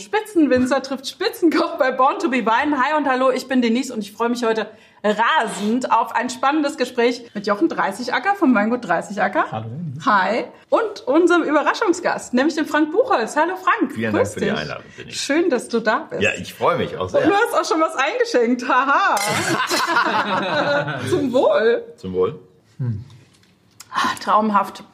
Spitzenwinzer trifft Spitzenkoch bei Born to be Wine. Hi und hallo, ich bin Denise und ich freue mich heute rasend auf ein spannendes Gespräch mit Jochen 30 Acker vom Weingut 30 Acker. Hallo. Hi. Und unserem Überraschungsgast, nämlich dem Frank Buchholz. Hallo Frank. Vielen Dank für die Einladung. Denise. Schön, dass du da bist. Ja, ich freue mich auch sehr. Und du hast auch schon was eingeschenkt. Haha. Zum Wohl. Zum Wohl. Hm. Traumhaft.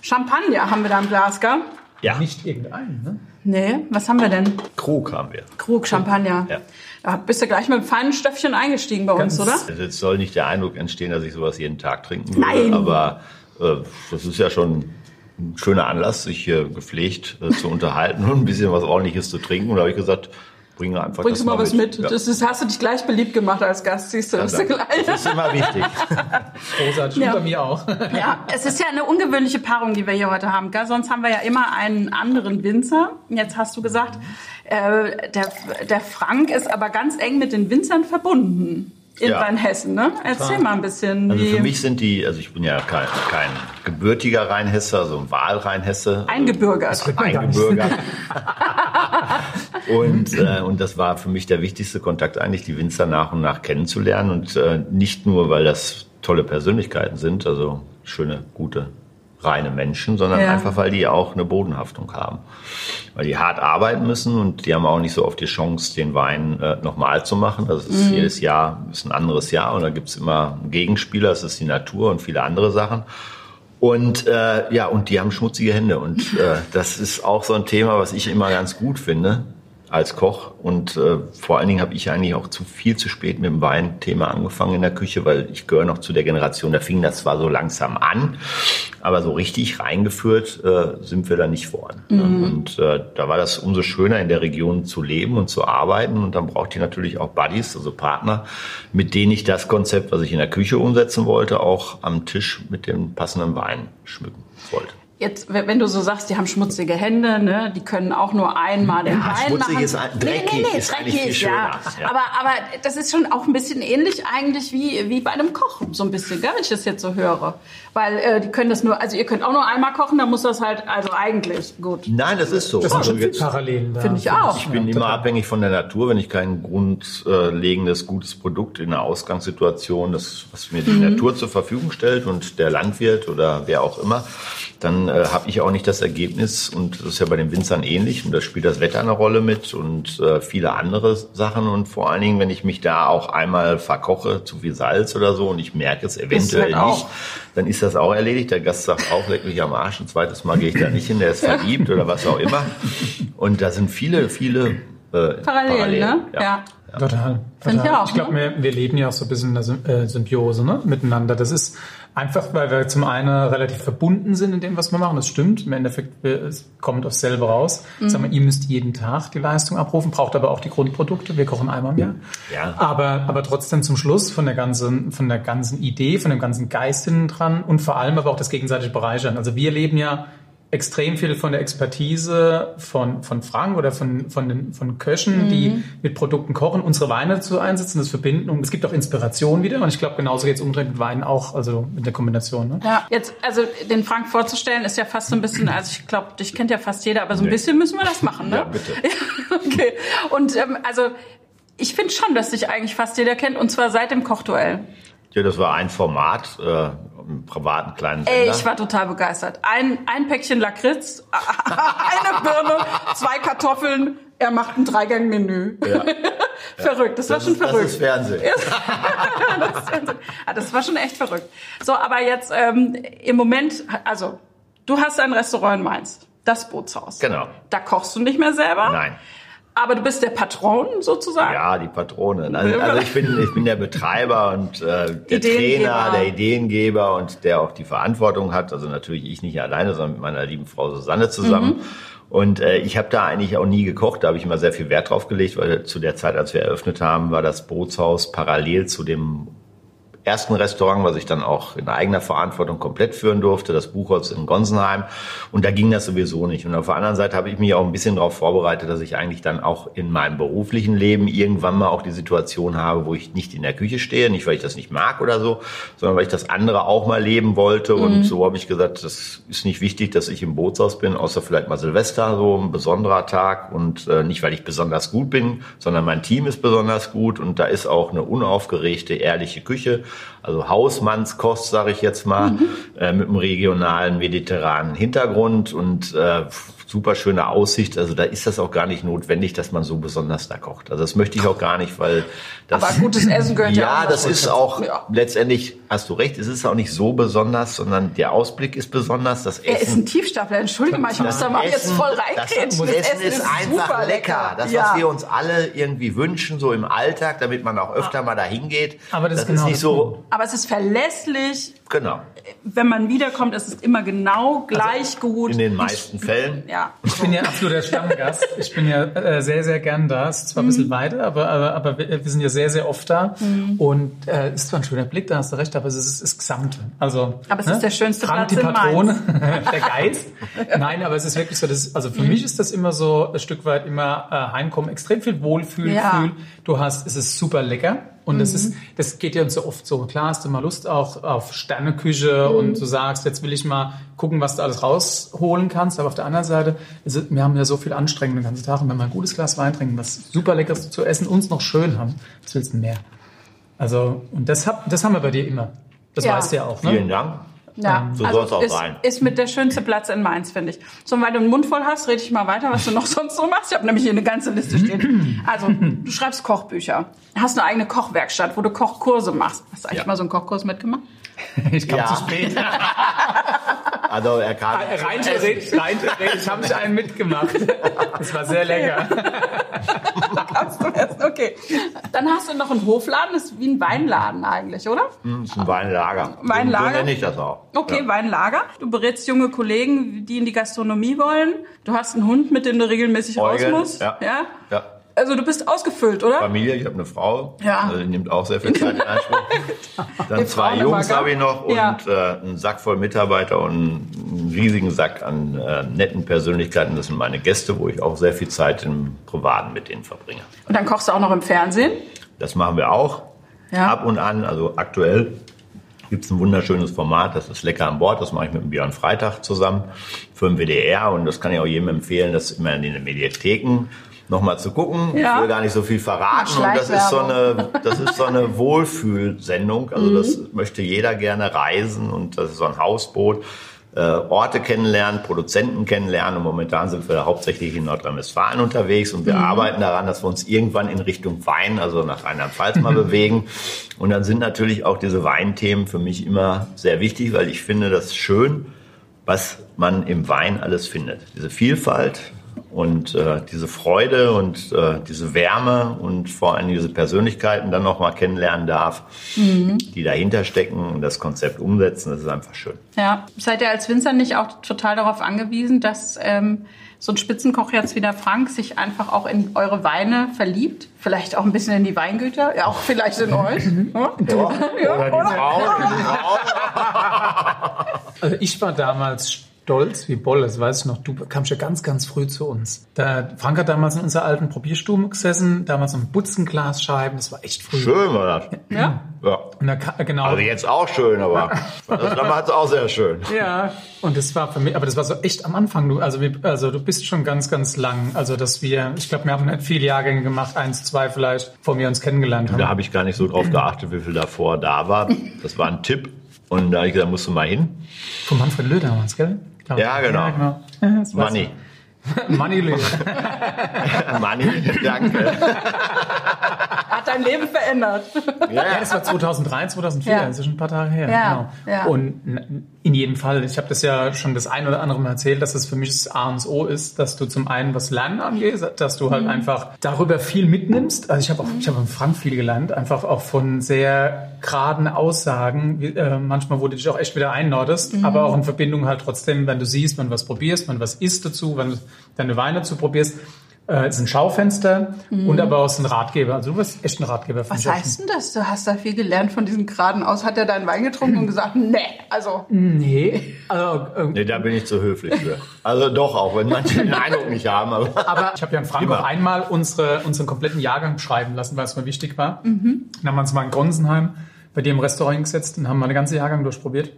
Champagner haben wir da im Glas, gell? Ja. Nicht irgendeinen, ne? Nee, was haben wir denn? Krug haben wir. Krug, Champagner. Ja. Da bist du gleich mit einem feinen Stöffchen eingestiegen bei Ganz, uns, oder? Also jetzt soll nicht der Eindruck entstehen, dass ich sowas jeden Tag trinken würde. Nein. Aber äh, das ist ja schon ein schöner Anlass, sich hier gepflegt äh, zu unterhalten und ein bisschen was ordentliches zu trinken. Und da habe ich gesagt, bringe einfach Bringst das du mal was mit. mit. Ja. Das ist, hast du dich gleich beliebt gemacht als Gast, siehst du. Ja, das, ist gleich. das ist immer wichtig. Großartig, ja. bei mir auch. ja, es ist ja eine ungewöhnliche Paarung, die wir hier heute haben. Gell? Sonst haben wir ja immer einen anderen Winzer. Jetzt hast du gesagt, äh, der, der Frank ist aber ganz eng mit den Winzern verbunden in ja. Rheinhessen. Ne? Erzähl mal ein bisschen. Also für mich sind die, also ich bin ja kein, kein gebürtiger Rheinhesse, also ein Wahlrheinhesse. Eingebürgert. Also eingebürgert. und, äh, und das war für mich der wichtigste Kontakt eigentlich, die Winzer nach und nach kennenzulernen. Und äh, nicht nur, weil das tolle Persönlichkeiten sind, also schöne, gute reine Menschen, sondern ja. einfach, weil die auch eine Bodenhaftung haben. Weil die hart arbeiten müssen und die haben auch nicht so oft die Chance, den Wein äh, nochmal zu machen. Das ist mhm. jedes Jahr ist ein anderes Jahr und da gibt's immer einen Gegenspieler, das ist die Natur und viele andere Sachen. Und äh, ja, und die haben schmutzige Hände. Und äh, das ist auch so ein Thema, was ich immer ganz gut finde als Koch und äh, vor allen Dingen habe ich eigentlich auch zu viel zu spät mit dem Weinthema angefangen in der Küche, weil ich gehöre noch zu der Generation, da fing das zwar so langsam an, aber so richtig reingeführt äh, sind wir da nicht vorne. Mhm. Und äh, da war das umso schöner in der Region zu leben und zu arbeiten und dann braucht ihr natürlich auch Buddies, also Partner, mit denen ich das Konzept, was ich in der Küche umsetzen wollte, auch am Tisch mit dem passenden Wein schmücken wollte. Jetzt, wenn du so sagst, die haben schmutzige Hände, ne, die können auch nur einmal den ja, Wein schmutzig machen. Ist dreckig nee, nee, nee, ist dreckig, viel schöner. Ja. ja. Aber, aber das ist schon auch ein bisschen ähnlich eigentlich wie, wie bei einem Koch, so ein bisschen, gell, wenn ich das jetzt so höre. Weil äh, die können das nur, also ihr könnt auch nur einmal kochen, dann muss das halt, also eigentlich gut. Nein, das ist so. Das also sind schon Parallelen da. Finde ich auch. Ich bin ja, immer abhängig von der Natur, wenn ich kein grundlegendes, gutes Produkt in einer Ausgangssituation, das, was mir die mhm. Natur zur Verfügung stellt und der Landwirt oder wer auch immer, dann äh, habe ich auch nicht das Ergebnis und das ist ja bei den Winzern ähnlich und da spielt das Wetter eine Rolle mit und äh, viele andere Sachen und vor allen Dingen, wenn ich mich da auch einmal verkoche, zu viel Salz oder so und ich merke es eventuell halt nicht, dann ist das auch erledigt. Der Gast sagt auch, leck mich am Arsch, ein zweites Mal gehe ich da nicht hin, der ist verliebt oder was auch immer. Und da sind viele, viele äh, Parallelen, Parallelen, ne? ja. ja. Total. total. Ich, auch, ich glaube, ne? wir, wir leben ja auch so ein bisschen in der äh, Symbiose ne? miteinander. Das ist einfach, weil wir zum einen relativ verbunden sind in dem, was wir machen. Das stimmt. Im Endeffekt es kommt aus selber raus. Mhm. Sagen wir, ihr müsst jeden Tag die Leistung abrufen, braucht aber auch die Grundprodukte. Wir kochen einmal im Jahr. Ja. Aber, aber trotzdem zum Schluss von der ganzen, von der ganzen Idee, von dem ganzen Geist hinten dran und vor allem aber auch das gegenseitige Bereichern. Also wir leben ja extrem viel von der Expertise von, von Frank oder von, von, den, von Köchen, mhm. die mit Produkten kochen, unsere Weine zu einsetzen, das verbinden. Und es gibt auch Inspiration wieder. Und ich glaube, genauso geht es umdrehen mit Wein auch, also mit der Kombination. Ne? Ja, jetzt, also den Frank vorzustellen, ist ja fast so ein bisschen, also ich glaube, dich kennt ja fast jeder, aber so ein nee. bisschen müssen wir das machen, ne? Ja, bitte. okay. Und ähm, also ich finde schon, dass dich eigentlich fast jeder kennt, und zwar seit dem Kochduell. Ja, das war ein Format, äh, im privaten kleinen Sender. Ey, ich war total begeistert. Ein, ein Päckchen Lakritz, eine Birne, zwei Kartoffeln. Er macht ein Dreigang-Menü. Ja. verrückt, das, das, war schon ist, verrückt. Das ist Fernsehen. das, ist Fernsehen. Ah, das war schon echt verrückt. So, aber jetzt ähm, im Moment, also du hast ein Restaurant in Mainz, das Bootshaus. Genau. Da kochst du nicht mehr selber. Nein. Aber du bist der Patron sozusagen? Ja, die Patronin. Also, also ich, bin, ich bin der Betreiber und äh, der Trainer, der Ideengeber und der auch die Verantwortung hat. Also natürlich ich nicht alleine, sondern mit meiner lieben Frau Susanne zusammen. Mhm. Und äh, ich habe da eigentlich auch nie gekocht, da habe ich immer sehr viel Wert drauf gelegt, weil zu der Zeit, als wir eröffnet haben, war das Bootshaus parallel zu dem ersten Restaurant, was ich dann auch in eigener Verantwortung komplett führen durfte, das Buchholz in Gonsenheim. Und da ging das sowieso nicht. Und auf der anderen Seite habe ich mich auch ein bisschen darauf vorbereitet, dass ich eigentlich dann auch in meinem beruflichen Leben irgendwann mal auch die Situation habe, wo ich nicht in der Küche stehe, nicht weil ich das nicht mag oder so, sondern weil ich das andere auch mal leben wollte. Mhm. Und so habe ich gesagt, das ist nicht wichtig, dass ich im Bootshaus bin, außer vielleicht mal Silvester, so ein besonderer Tag. Und äh, nicht, weil ich besonders gut bin, sondern mein Team ist besonders gut. Und da ist auch eine unaufgeregte, ehrliche Küche also Hausmannskost, sage ich jetzt mal, mhm. äh, mit einem regionalen mediterranen Hintergrund und äh, super schöne Aussicht. Also da ist das auch gar nicht notwendig, dass man so besonders da kocht. Also das möchte ich auch gar nicht, weil das. Aber gutes Essen gehört ja. Ja, das ist auch ja. letztendlich. Hast du recht. Es ist auch nicht so besonders, sondern der Ausblick ist besonders. Das Essen. Er ist ein Tiefstapler. Entschuldige mal, ich muss da mal Essen, jetzt voll reinkriegen. Das, das, Essen, ist, ist einfach lecker. Das, ja. was wir uns alle irgendwie wünschen, so im Alltag, damit man auch öfter mal dahin geht. Aber das, das ist, genau ist nicht so. Aber es ist verlässlich. Genau. Wenn man wiederkommt, ist es immer genau gleich also gut. In den meisten Fällen. Ja. Ich bin ja absoluter Stammgast. Ich bin ja äh, sehr, sehr gern da. Es ist zwar ein bisschen mhm. weiter, aber, aber, aber wir, wir, sind ja sehr, sehr oft da. Mhm. Und äh, ist zwar ein schöner Blick, da hast du recht, aber es ist das Gesamte. Also, aber es ne? ist der schönste Frank, Platz die Patrone, der Geist. Nein, aber es ist wirklich so, das, also für mhm. mich ist das immer so ein Stück weit immer äh, Heimkommen, extrem viel Wohlfühl. Ja. Du hast, es ist super lecker. Und das ist, das geht ja uns so oft so. Klar hast du mal Lust auch auf Sterneküche mhm. und du sagst, jetzt will ich mal gucken, was du alles rausholen kannst. Aber auf der anderen Seite, ist, wir haben ja so viel Anstrengung den ganzen Tag. Und wenn wir ein gutes Glas Wein trinken, was super leckeres zu essen, uns noch schön haben, was willst du mehr? Also, und das, hab, das haben wir bei dir immer. Das ja. weißt du ja auch, ne? Vielen Dank. Ja, so also soll es auch ist, sein. Ist mit der schönste Platz in Mainz, finde ich. So, weil du einen Mund voll hast, rede ich mal weiter, was du noch sonst so machst. Ich habe nämlich hier eine ganze Liste stehen. Also, du schreibst Kochbücher, hast eine eigene Kochwerkstatt, wo du Kochkurse machst. Hast du eigentlich ja. mal so einen Kochkurs mitgemacht? Ich kam ja. zu spät. Also er kam. Rein theoretisch, rein theoretisch habe ich einen mitgemacht. Das war sehr lecker. Kannst du essen, okay. Dann hast du noch einen Hofladen, das ist wie ein Weinladen eigentlich, oder? Hm, das ist ein Weinlager. Weinlager. So nenne ich das auch. Okay, ja. Weinlager. Du berätst junge Kollegen, die in die Gastronomie wollen. Du hast einen Hund, mit dem du regelmäßig Eugen, raus musst. Ja. ja. ja. Also du bist ausgefüllt, oder? Familie, ich habe eine Frau, ja. also die nimmt auch sehr viel Zeit in Anspruch. Dann Die zwei Jungs habe ich noch und ja. äh, einen Sack voll Mitarbeiter und einen riesigen Sack an äh, netten Persönlichkeiten. Das sind meine Gäste, wo ich auch sehr viel Zeit im Privaten mit denen verbringe. Und dann kochst du auch noch im Fernsehen? Das machen wir auch. Ja. Ab und an, also aktuell gibt es ein wunderschönes Format, das ist Lecker an Bord, das mache ich mit dem Björn Freitag zusammen für den WDR und das kann ich auch jedem empfehlen, das immer in den Mediatheken nochmal zu gucken. Ja. Ich will gar nicht so viel verraten. Und das ist so eine, das ist so eine Wohlfühlsendung. Also mhm. das möchte jeder gerne reisen und das ist so ein Hausboot. Äh, Orte kennenlernen, Produzenten kennenlernen und momentan sind wir hauptsächlich in Nordrhein-Westfalen unterwegs und wir mhm. arbeiten daran, dass wir uns irgendwann in Richtung Wein, also nach Rheinland-Pfalz mal bewegen. Und dann sind natürlich auch diese Weinthemen für mich immer sehr wichtig, weil ich finde das schön, was man im Wein alles findet. Diese Vielfalt, und äh, diese Freude und äh, diese Wärme und vor allem diese Persönlichkeiten dann nochmal kennenlernen darf, mhm. die dahinter stecken und das Konzept umsetzen, das ist einfach schön. Ja, seid ihr als Winzer nicht auch total darauf angewiesen, dass ähm, so ein Spitzenkoch jetzt wie der Frank sich einfach auch in eure Weine verliebt? Vielleicht auch ein bisschen in die Weingüter? Ja, auch vielleicht in euch? ja, ja. ja. Oder die Frau. Also ich war damals stolz wie Boll, das weiß ich noch. Du kamst ja ganz, ganz früh zu uns. Da, Frank hat damals in unserer alten Probierstube gesessen, damals am Butzenglasscheiben, das war echt früh. Schön war das. Ja. ja. Und da, genau. Also jetzt auch schön, aber das damals auch sehr schön. Ja. Und das war für mich, aber das war so echt am Anfang. Du, also, also du bist schon ganz, ganz lang. Also dass wir, ich glaube, wir haben nicht viele Jahrgänge gemacht, eins, zwei vielleicht, vor wir uns kennengelernt haben. Da habe ich gar nicht so drauf geachtet, wie viel davor da war. Das war ein Tipp. Und da habe ich gesagt, musst du mal hin. Von Manfred Löh damals, gell? Ja, genau. Ja, genau. Money. Money. Money, danke. Hat dein Leben verändert. Ja, das war 2003, 2004, ja. das ist schon ein paar Tage her. Ja, genau. Ja. Und in jedem Fall, ich habe das ja schon das ein oder andere Mal erzählt, dass es für mich das A und O ist, dass du zum einen was Lernen angeht, dass du halt mhm. einfach darüber viel mitnimmst. Also ich habe auch, ich habe in Frank viel gelernt, einfach auch von sehr geraden Aussagen, wie, äh, manchmal wo du dich auch echt wieder einnordest, mhm. aber auch in Verbindung halt trotzdem, wenn du siehst, wenn du was probierst, wenn du was isst dazu, wenn du deine Weine dazu probierst, äh, ist ein Schaufenster mhm. und aber auch ein Ratgeber. Also du bist echt ein Ratgeber. Was heißt denn das? Du hast da viel gelernt von diesem geraden aus. Hat er deinen Wein getrunken und gesagt, nee, also. Nee. Also, äh, nee, da bin ich zu höflich für. Also doch, auch wenn manche den Eindruck nicht haben. Aber, aber ich habe ja in Frankfurt einmal unsere, unseren kompletten Jahrgang beschreiben lassen, weil es mir wichtig war. Mhm. Dann haben wir uns mal in Gronsenheim bei dir im Restaurant gesetzt und haben mal den ganzen Jahrgang durchprobiert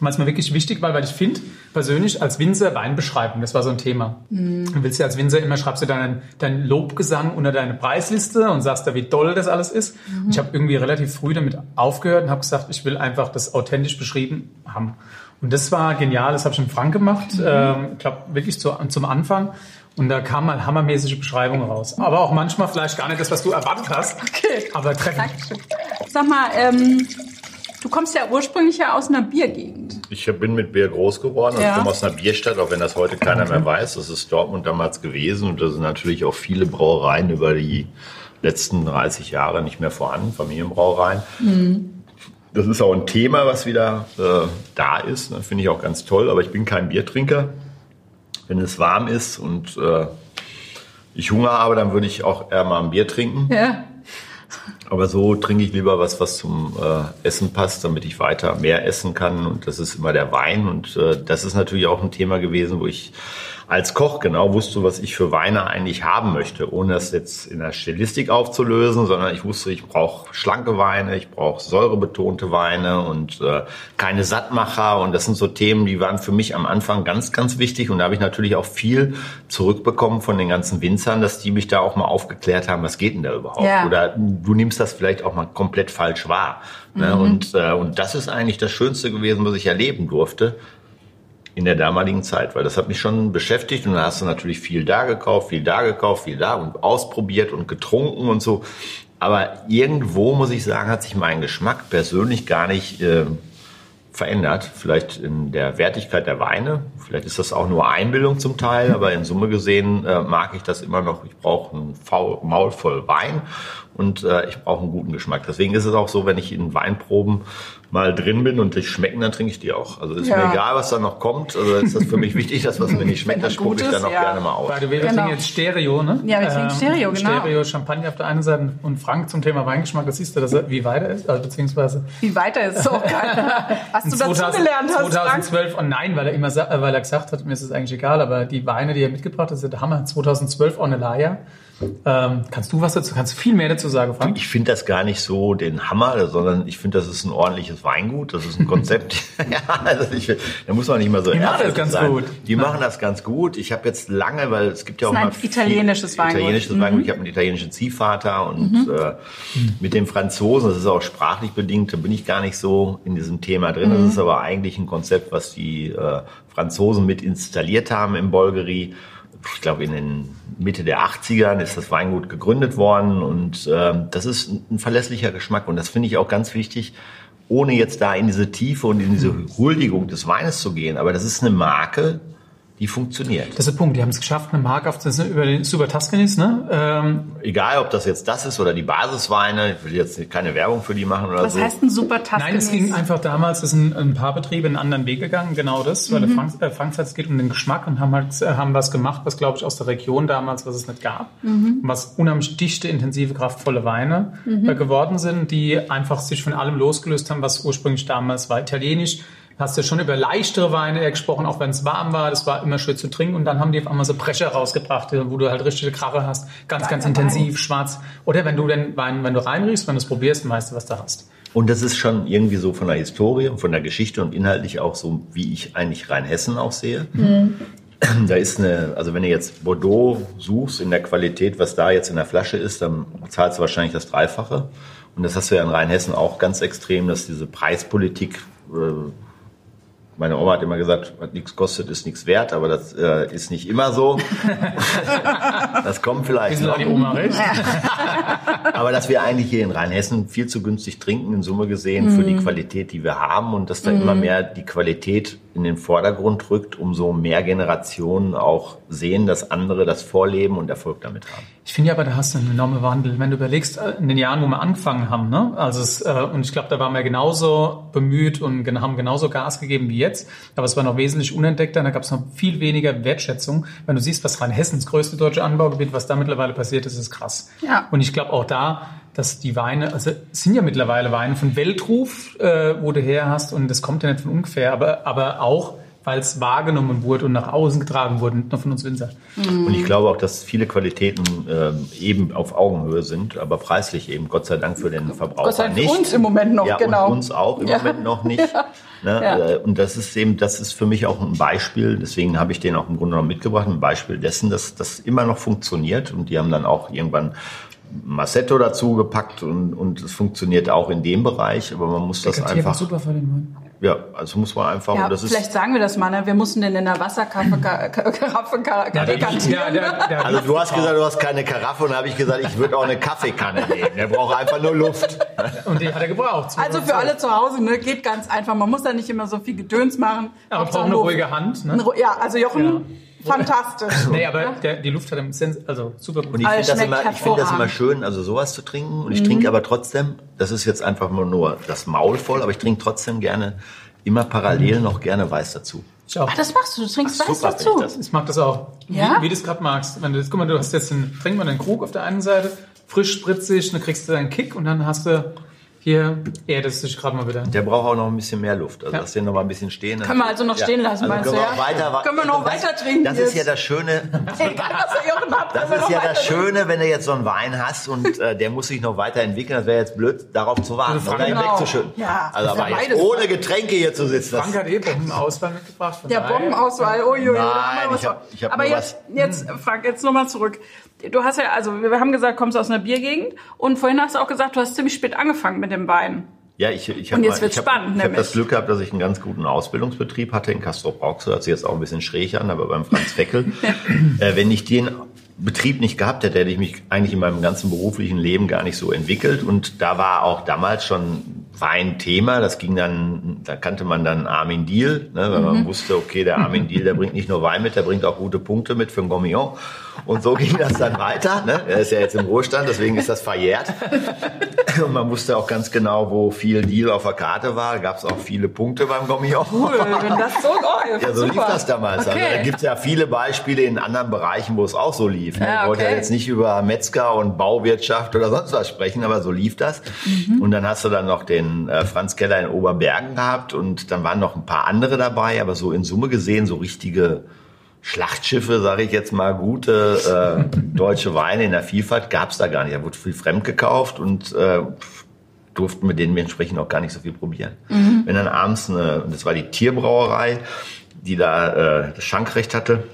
weil es mir wirklich wichtig war, weil ich finde, persönlich als Winzer Wein beschreiben, das war so ein Thema. Mhm. Du willst ja als Winzer immer, schreibst du deinen, deinen Lobgesang unter deine Preisliste und sagst da, wie toll das alles ist. Mhm. Und ich habe irgendwie relativ früh damit aufgehört und habe gesagt, ich will einfach das authentisch beschrieben haben. Und das war genial, das habe ich in Frank gemacht, mhm. ähm, ich glaube wirklich zu, zum Anfang. Und da kam mal hammermäßige Beschreibungen raus. Aber auch manchmal vielleicht gar nicht das, was du erwartet hast. Okay. Aber treffend. Sag mal, ähm, Du kommst ja ursprünglich ja aus einer Biergegend. Ich bin mit Bier groß geworden und ja. komme aus einer Bierstadt, auch wenn das heute keiner mehr weiß. Das ist Dortmund damals gewesen und da sind natürlich auch viele Brauereien über die letzten 30 Jahre nicht mehr vorhanden, Familienbrauereien. Mhm. Das ist auch ein Thema, was wieder äh, da ist. Ne? Finde ich auch ganz toll, aber ich bin kein Biertrinker. Wenn es warm ist und äh, ich Hunger habe, dann würde ich auch eher mal ein Bier trinken. Ja. Aber so trinke ich lieber was, was zum äh, Essen passt, damit ich weiter mehr essen kann. Und das ist immer der Wein. Und äh, das ist natürlich auch ein Thema gewesen, wo ich als Koch genau wusste, was ich für Weine eigentlich haben möchte, ohne das jetzt in der Stilistik aufzulösen, sondern ich wusste, ich brauche schlanke Weine, ich brauche säurebetonte Weine und äh, keine Sattmacher. Und das sind so Themen, die waren für mich am Anfang ganz, ganz wichtig. Und da habe ich natürlich auch viel zurückbekommen von den ganzen Winzern, dass die mich da auch mal aufgeklärt haben, was geht denn da überhaupt? Ja. Oder du nimmst das vielleicht auch mal komplett falsch wahr. Ne? Mhm. Und, äh, und das ist eigentlich das Schönste gewesen, was ich erleben durfte in der damaligen Zeit, weil das hat mich schon beschäftigt und dann hast du natürlich viel da gekauft, viel da gekauft, viel da und ausprobiert und getrunken und so. Aber irgendwo muss ich sagen, hat sich mein Geschmack persönlich gar nicht äh, verändert. Vielleicht in der Wertigkeit der Weine. Vielleicht ist das auch nur Einbildung zum Teil, aber in Summe gesehen äh, mag ich das immer noch. Ich brauche ein Maul voll Wein und äh, ich brauche einen guten Geschmack. Deswegen ist es auch so, wenn ich in Weinproben mal drin bin und die schmecken, dann trinke ich die auch. Also ist ja. mir egal, was da noch kommt. Also ist das für mich wichtig, dass was mir nicht schmeckt, das spucke ich dann auch ja. gerne mal aus. Weil wir genau. trinken jetzt Stereo, ne? Ja, wir trinken Stereo, ähm, genau. Stereo, Champagner auf der einen Seite und Frank zum Thema Weingeschmack. Das siehst du, dass er, wie weit er ist, also beziehungsweise... Wie weit er ist, so geil. Was du 2000, dazu gelernt hast, 2012, Frank? und nein, weil er immer weil er gesagt hat, mir ist es eigentlich egal, aber die Weine, die er mitgebracht hat, sind der Hammer. 2012 Ornelaya. Ähm, kannst du was dazu, kannst du viel mehr dazu sagen, Frank? Ich finde das gar nicht so den Hammer, sondern ich finde, das ist ein ordentliches Weingut, das ist ein Konzept. ja, also ich, da muss man nicht mal so Die machen das ganz sein. gut. Die ja. machen das ganz gut. Ich habe jetzt lange, weil es gibt ja auch mal italienisches viel, Weingut. Italienisches mhm. Weingut. Ich habe einen italienischen Ziehvater und mhm. äh, mit dem Franzosen, das ist auch sprachlich bedingt, da bin ich gar nicht so in diesem Thema drin. Mhm. Das ist aber eigentlich ein Konzept, was die äh, Franzosen mit installiert haben im Bolgeri ich glaube, in den Mitte der 80ern ist das Weingut gegründet worden und äh, das ist ein verlässlicher Geschmack und das finde ich auch ganz wichtig, ohne jetzt da in diese Tiefe und in diese Huldigung des Weines zu gehen. Aber das ist eine Marke, die funktioniert. Das ist der Punkt. Die haben es geschafft, eine Marke auf das über den Super Tuscany's, ne? Ähm Egal, ob das jetzt das ist oder die Basisweine. Ich will jetzt keine Werbung für die machen oder Was so. Was heißt ein Super Tuscany's? Nein, es ging einfach damals, es sind ein paar Betriebe einen anderen Weg gegangen, genau das, weil mhm. der Frank, äh, Frank es geht um den Geschmack und haben halt, äh, haben was gemacht, was glaube ich aus der Region damals, was es nicht gab, mhm. was unheimlich dichte, intensive, kraftvolle Weine mhm. äh, geworden sind, die einfach sich von allem losgelöst haben, was ursprünglich damals war. Italienisch, hast ja schon über leichtere Weine gesprochen, auch wenn es warm war. Das war immer schön zu trinken. Und dann haben die auf einmal so Brecher rausgebracht, wo du halt richtige Krache hast. Ganz, Geil, ganz intensiv, Wein. schwarz. Oder wenn du den Wein, wenn du reinriechst, wenn du es probierst, weißt du, was du hast. Und das ist schon irgendwie so von der Historie und von der Geschichte und inhaltlich auch so, wie ich eigentlich Rheinhessen auch sehe. Mhm. Da ist eine, also wenn du jetzt Bordeaux suchst in der Qualität, was da jetzt in der Flasche ist, dann zahlst du wahrscheinlich das Dreifache. Und das hast du ja in Rheinhessen auch ganz extrem, dass diese Preispolitik äh, meine Oma hat immer gesagt, was nichts kostet, ist nichts wert, aber das äh, ist nicht immer so. das kommt vielleicht noch. Die Oma recht. aber dass wir eigentlich hier in Rheinhessen viel zu günstig trinken, in Summe gesehen, mhm. für die mhm. Qualität, die wir haben und dass da mhm. immer mehr die Qualität in den Vordergrund rückt, umso mehr Generationen auch sehen, dass andere das vorleben und Erfolg damit haben. Ich finde ja, aber da hast du einen enormen Wandel. Wenn du überlegst, äh, in den Jahren, wo wir angefangen haben, ne? Also es, äh, und ich glaube, da waren wir genauso bemüht und haben genauso Gas gegeben wie jetzt jetzt, aber es war noch wesentlich unentdeckter, da gab es noch viel weniger Wertschätzung. Wenn du siehst, was Rheinhessens größte deutsche Anbaugebiet, was da mittlerweile passiert ist, ist krass. Ja. Und ich glaube auch da, dass die Weine, also es sind ja mittlerweile Weine von Weltruf, äh, wo du her hast und das kommt ja nicht von ungefähr, aber, aber auch weil es wahrgenommen wurde und nach außen getragen wurde, nicht nur von uns Winzer. Mhm. Und ich glaube auch, dass viele Qualitäten äh, eben auf Augenhöhe sind, aber preislich eben Gott sei Dank für den Verbraucher Gott sei Dank nicht. uns im Moment noch, ja, genau. Und uns auch im ja. Moment noch nicht. Ne? Ja. Äh, und das ist eben, das ist für mich auch ein Beispiel, deswegen habe ich den auch im Grunde genommen mitgebracht, ein Beispiel dessen, dass das immer noch funktioniert und die haben dann auch irgendwann Massetto dazu gepackt und, und es funktioniert auch in dem Bereich, aber man muss das einfach. Super für den Mann. Ja, also muss man einfach. Ja, das vielleicht ist, sagen wir das mal, ne? wir mussten den in der Wasserkaraffe dekantieren. Ja, also du hast gesagt, du hast keine Karaffe und habe ich gesagt, ich würde auch eine Kaffeekanne nehmen. Der braucht einfach nur Luft. Und die hat er gebraucht. Also für alle zu Hause, ne, geht ganz einfach. Man muss da nicht immer so viel Gedöns machen. Ja, man braucht eine ruhige Hand. Ne? Ja, also Jochen fantastisch. nee, aber der, die Luft hat im Sens, also super gut. Und ich finde das, immer, ich find das immer schön, also sowas zu trinken. Und ich mhm. trinke aber trotzdem, das ist jetzt einfach nur das Maul voll, aber ich trinke trotzdem gerne, immer parallel noch gerne Weiß dazu. Ich auch. Ach, das machst du, du trinkst Ach, Weiß super, dazu. Ich, ich, mag das auch. Ja? Wie, wie du es gerade magst. Wenn du, guck mal, du hast jetzt einen, trink mal einen Krug auf der einen Seite, frisch, spritzig, dann kriegst du deinen Kick und dann hast du hier erdest dich gerade mal wieder. Der braucht auch noch ein bisschen mehr Luft. Also ja. lass den noch mal ein bisschen stehen. Können wir also noch stehen lassen, also meinst du? Ja? Weiter, können wir noch das, weiter trinken? Das ist ja das Schöne. das ist ja das Schöne, wenn du jetzt so einen Wein hast und äh, der muss sich noch weiterentwickeln. Das wäre jetzt blöd, darauf zu warten oder ihn genau. wegzuschütten. Ja, also aber ja jetzt ohne Getränke hier zu sitzen. Frank hat eh Bombenauswahl mitgebracht. Ja, Bombenauswahl. Uiui, Nein, ich hab, ich hab aber jetzt, jetzt, Frank, jetzt nochmal zurück. Du hast ja, also wir haben gesagt, kommst aus einer Biergegend und vorhin hast du auch gesagt, du hast ziemlich spät angefangen mit dem Wein. Ja, ich, ich habe hab, hab das Glück gehabt, dass ich einen ganz guten Ausbildungsbetrieb hatte in Castro-Brauxel. Hört sich jetzt auch ein bisschen schräg an, aber beim Franz Feckel. äh, wenn ich den Betrieb nicht gehabt hätte, hätte ich mich eigentlich in meinem ganzen beruflichen Leben gar nicht so entwickelt. Und da war auch damals schon Wein-Thema. Das ging dann, da kannte man dann Armin Diel, ne, weil man mhm. wusste, okay, der Armin Diel, der bringt nicht nur Wein mit, der bringt auch gute Punkte mit für ein Gourmillon. Und so ging das dann weiter. Ne? Er ist ja jetzt im Ruhestand, deswegen ist das verjährt. Und man wusste auch ganz genau, wo viel Deal auf der Karte war. Gab es auch viele Punkte beim Gourmillon. Cool, wenn das so läuft. Ja, so Super. lief das damals. Also, okay. Also, da gibt es ja viele Beispiele in anderen Bereichen, wo es auch so lief. Ne? Ja, okay. Ich wollte ja jetzt nicht über Metzger und Bauwirtschaft oder sonst was sprechen, aber so lief das. Mhm. Und dann hast du dann noch den äh, Franz Keller in Oberbergen gehabt und dann waren noch ein paar andere dabei, aber so in Summe gesehen so richtige Schlachtschiffe, sage ich jetzt mal, gute äh, deutsche Weine in der Vielfalt gab es da gar nicht. Da wurde viel fremd gekauft und äh, durften wir dementsprechend auch gar nicht so viel probieren. Mhm. Wenn dann abends eine, das war die Tierbrauerei, die da äh, das Schankrecht hatte,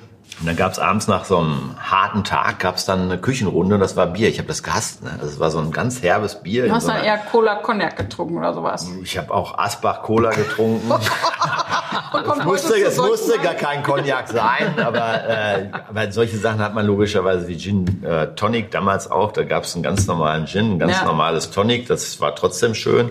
und dann gab's abends nach so einem harten Tag gab's dann eine Küchenrunde und das war Bier. Ich habe das gehasst. Ne? Das war so ein ganz herbes Bier. Du hast so dann eher Cola Cognac getrunken oder sowas. Ich habe auch Asbach Cola getrunken. es musste, es musste gar kein Cognac sein, aber, äh, aber solche Sachen hat man logischerweise wie Gin äh, Tonic damals auch. Da gab's einen ganz normalen Gin, ein ganz ja. normales Tonic. Das war trotzdem schön.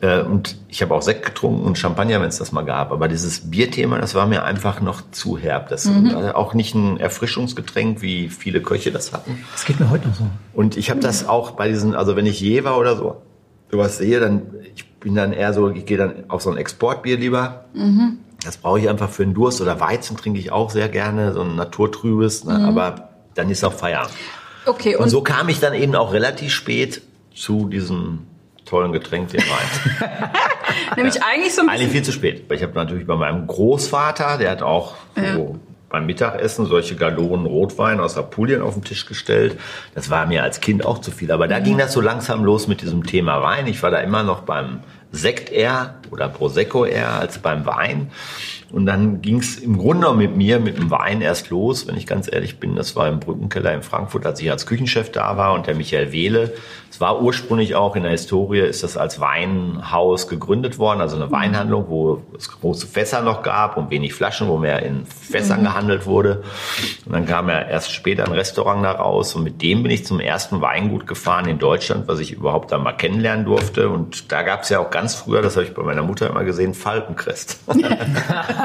Äh, und ich habe auch Sekt getrunken und Champagner, wenn es das mal gab. Aber dieses Bierthema, das war mir einfach noch zu herb. Das mhm. war auch nicht ein Erfrischungsgetränk, wie viele Köche das hatten. Das geht mir heute noch so. Und ich habe das auch bei diesen, also wenn ich Jever oder so sowas sehe, dann ich bin dann eher so, ich gehe dann auf so ein Exportbier lieber. Mhm. Das brauche ich einfach für den Durst oder Weizen trinke ich auch sehr gerne, so ein naturtrübes, ne? mhm. aber dann ist auch Feierabend. Okay. Und, und so kam ich dann eben auch relativ spät zu diesem tollen Getränk den Wein. Nämlich eigentlich so ein bisschen... Eigentlich viel zu spät. Ich habe natürlich bei meinem Großvater, der hat auch ja. Beim Mittagessen solche Galonen Rotwein aus Apulien auf den Tisch gestellt. Das war mir als Kind auch zu viel. Aber da ging das so langsam los mit diesem Thema Wein. Ich war da immer noch beim Sekt eher oder Prosecco eher als beim Wein. Und dann ging es im Grunde mit mir, mit dem Wein erst los, wenn ich ganz ehrlich bin. Das war im Brückenkeller in Frankfurt, als ich als Küchenchef da war und der Michael Wehle. Es war ursprünglich auch in der Historie, ist das als Weinhaus gegründet worden, also eine mhm. Weinhandlung, wo es große Fässer noch gab und wenig Flaschen, wo mehr in Fässern mhm. gehandelt wurde. Und dann kam ja erst später ein Restaurant da raus und mit dem bin ich zum ersten Weingut gefahren in Deutschland, was ich überhaupt da mal kennenlernen durfte. Und da gab es ja auch ganz früher, das habe ich bei meiner Mutter immer gesehen, Falkencrest.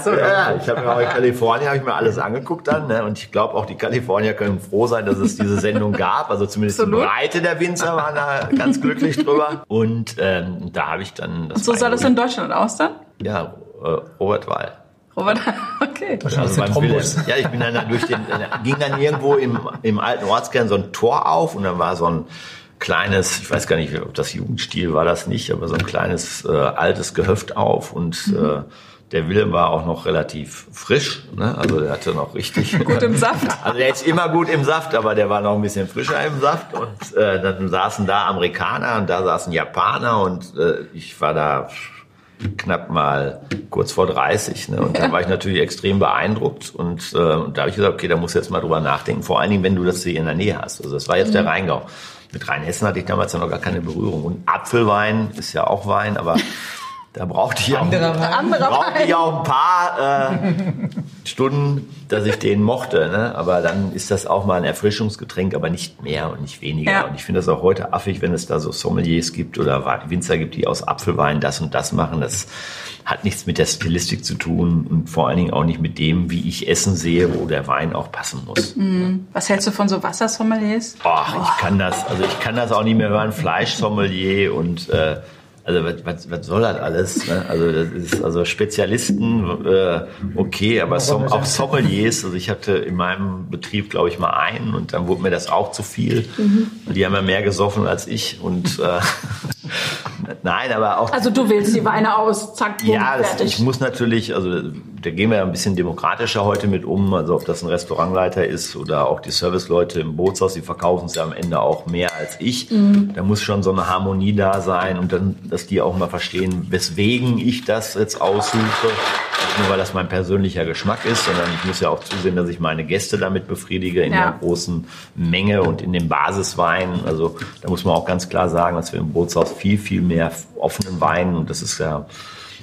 so, ja, ich habe mir auch in Kalifornien habe ich mir alles angeguckt dann, ne? und ich glaube auch die Kalifornier können froh sein, dass es diese Sendung gab, also zumindest Absolut. die Breite der Winzer waren da ganz glücklich drüber. Und ähm, da habe ich dann das. Und so sah das in Deutschland aus dann? Ja, äh, Robert Wall. Robert, okay. Also beim Wilhelm. Ja, ich bin dann da durch den, ging dann irgendwo im, im alten Ortskern so ein Tor auf und dann war so ein kleines, ich weiß gar nicht, ob das Jugendstil war das nicht, aber so ein kleines äh, altes Gehöft auf und mhm. äh, der Wilhelm war auch noch relativ frisch, ne? also der hatte noch richtig... gut im Saft. Also der ist immer gut im Saft, aber der war noch ein bisschen frischer im Saft und äh, dann saßen da Amerikaner und da saßen Japaner und äh, ich war da knapp mal kurz vor 30. Ne? Und ja. da war ich natürlich extrem beeindruckt. Und, äh, und da habe ich gesagt, okay, da muss jetzt mal drüber nachdenken. Vor allen Dingen, wenn du das hier in der Nähe hast. Also das war jetzt mhm. der Rheingau. Mit Rheinhessen hatte ich damals ja noch gar keine Berührung. Und Apfelwein ist ja auch Wein, aber da brauchte ich, auch, brauchte ich auch ein paar äh, Stunden, dass ich den mochte. Ne? Aber dann ist das auch mal ein Erfrischungsgetränk, aber nicht mehr und nicht weniger. Ja. Und ich finde das auch heute affig, wenn es da so Sommeliers gibt oder Winzer gibt, die aus Apfelwein das und das machen. Das hat nichts mit der Stilistik zu tun und vor allen Dingen auch nicht mit dem, wie ich Essen sehe, wo der Wein auch passen muss. Mm. Was hältst du von so Wassersommeliers? Oh, ich kann das, also ich kann das auch nicht mehr hören. Fleischsommelier und äh, also was, was, was soll das alles? Ne? Also das ist also Spezialisten, äh, okay, aber som, auch Sommeliers. Also ich hatte in meinem Betrieb, glaube ich, mal einen und dann wurde mir das auch zu viel. Mhm. Die haben ja mehr gesoffen als ich und äh, nein, aber auch. Also du wählst die Weine aus, zack, boom, Ja, das, ich muss natürlich, also da gehen wir ja ein bisschen demokratischer heute mit um. Also ob das ein Restaurantleiter ist oder auch die Serviceleute im Bootshaus, die verkaufen es ja am Ende auch mehr als ich. Mhm. Da muss schon so eine Harmonie da sein und dann, dass die auch mal verstehen, weswegen ich das jetzt aussuche. Nicht nur, weil das mein persönlicher Geschmack ist, sondern ich muss ja auch zusehen, dass ich meine Gäste damit befriedige in ja. der großen Menge und in den Basisweinen. Also da muss man auch ganz klar sagen, dass wir im Bootshaus viel, viel mehr offenen Wein und das ist ja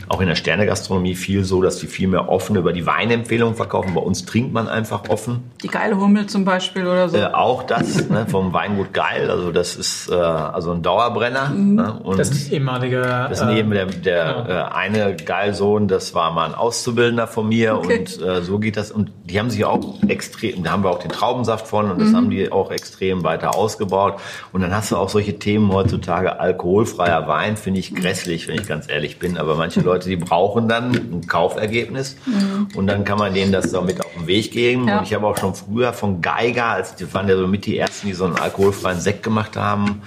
auch in der Sternegastronomie viel so, dass die viel mehr offen über die Weinempfehlungen verkaufen. Bei uns trinkt man einfach offen. Die geile Hummel zum Beispiel oder so. Äh, auch das ne, vom Weingut Geil. Also das ist äh, also ein Dauerbrenner. Mhm. Ne, und das ist ehemalige. Das ist neben der, der ja. äh, eine Geilsohn, das war mal ein Auszubildender von mir okay. und äh, so geht das. Und die haben sich auch extrem, da haben wir auch den Traubensaft von und das mhm. haben die auch extrem weiter ausgebaut. Und dann hast du auch solche Themen heutzutage alkoholfreier Wein, finde ich grässlich, wenn ich ganz ehrlich bin. Aber manche Leute Leute, die brauchen dann ein Kaufergebnis mhm. und dann kann man denen das so mit auf den Weg geben. Ja. Und ich habe auch schon früher von Geiger, als die waren ja so mit die ersten, die so einen alkoholfreien Sekt gemacht haben,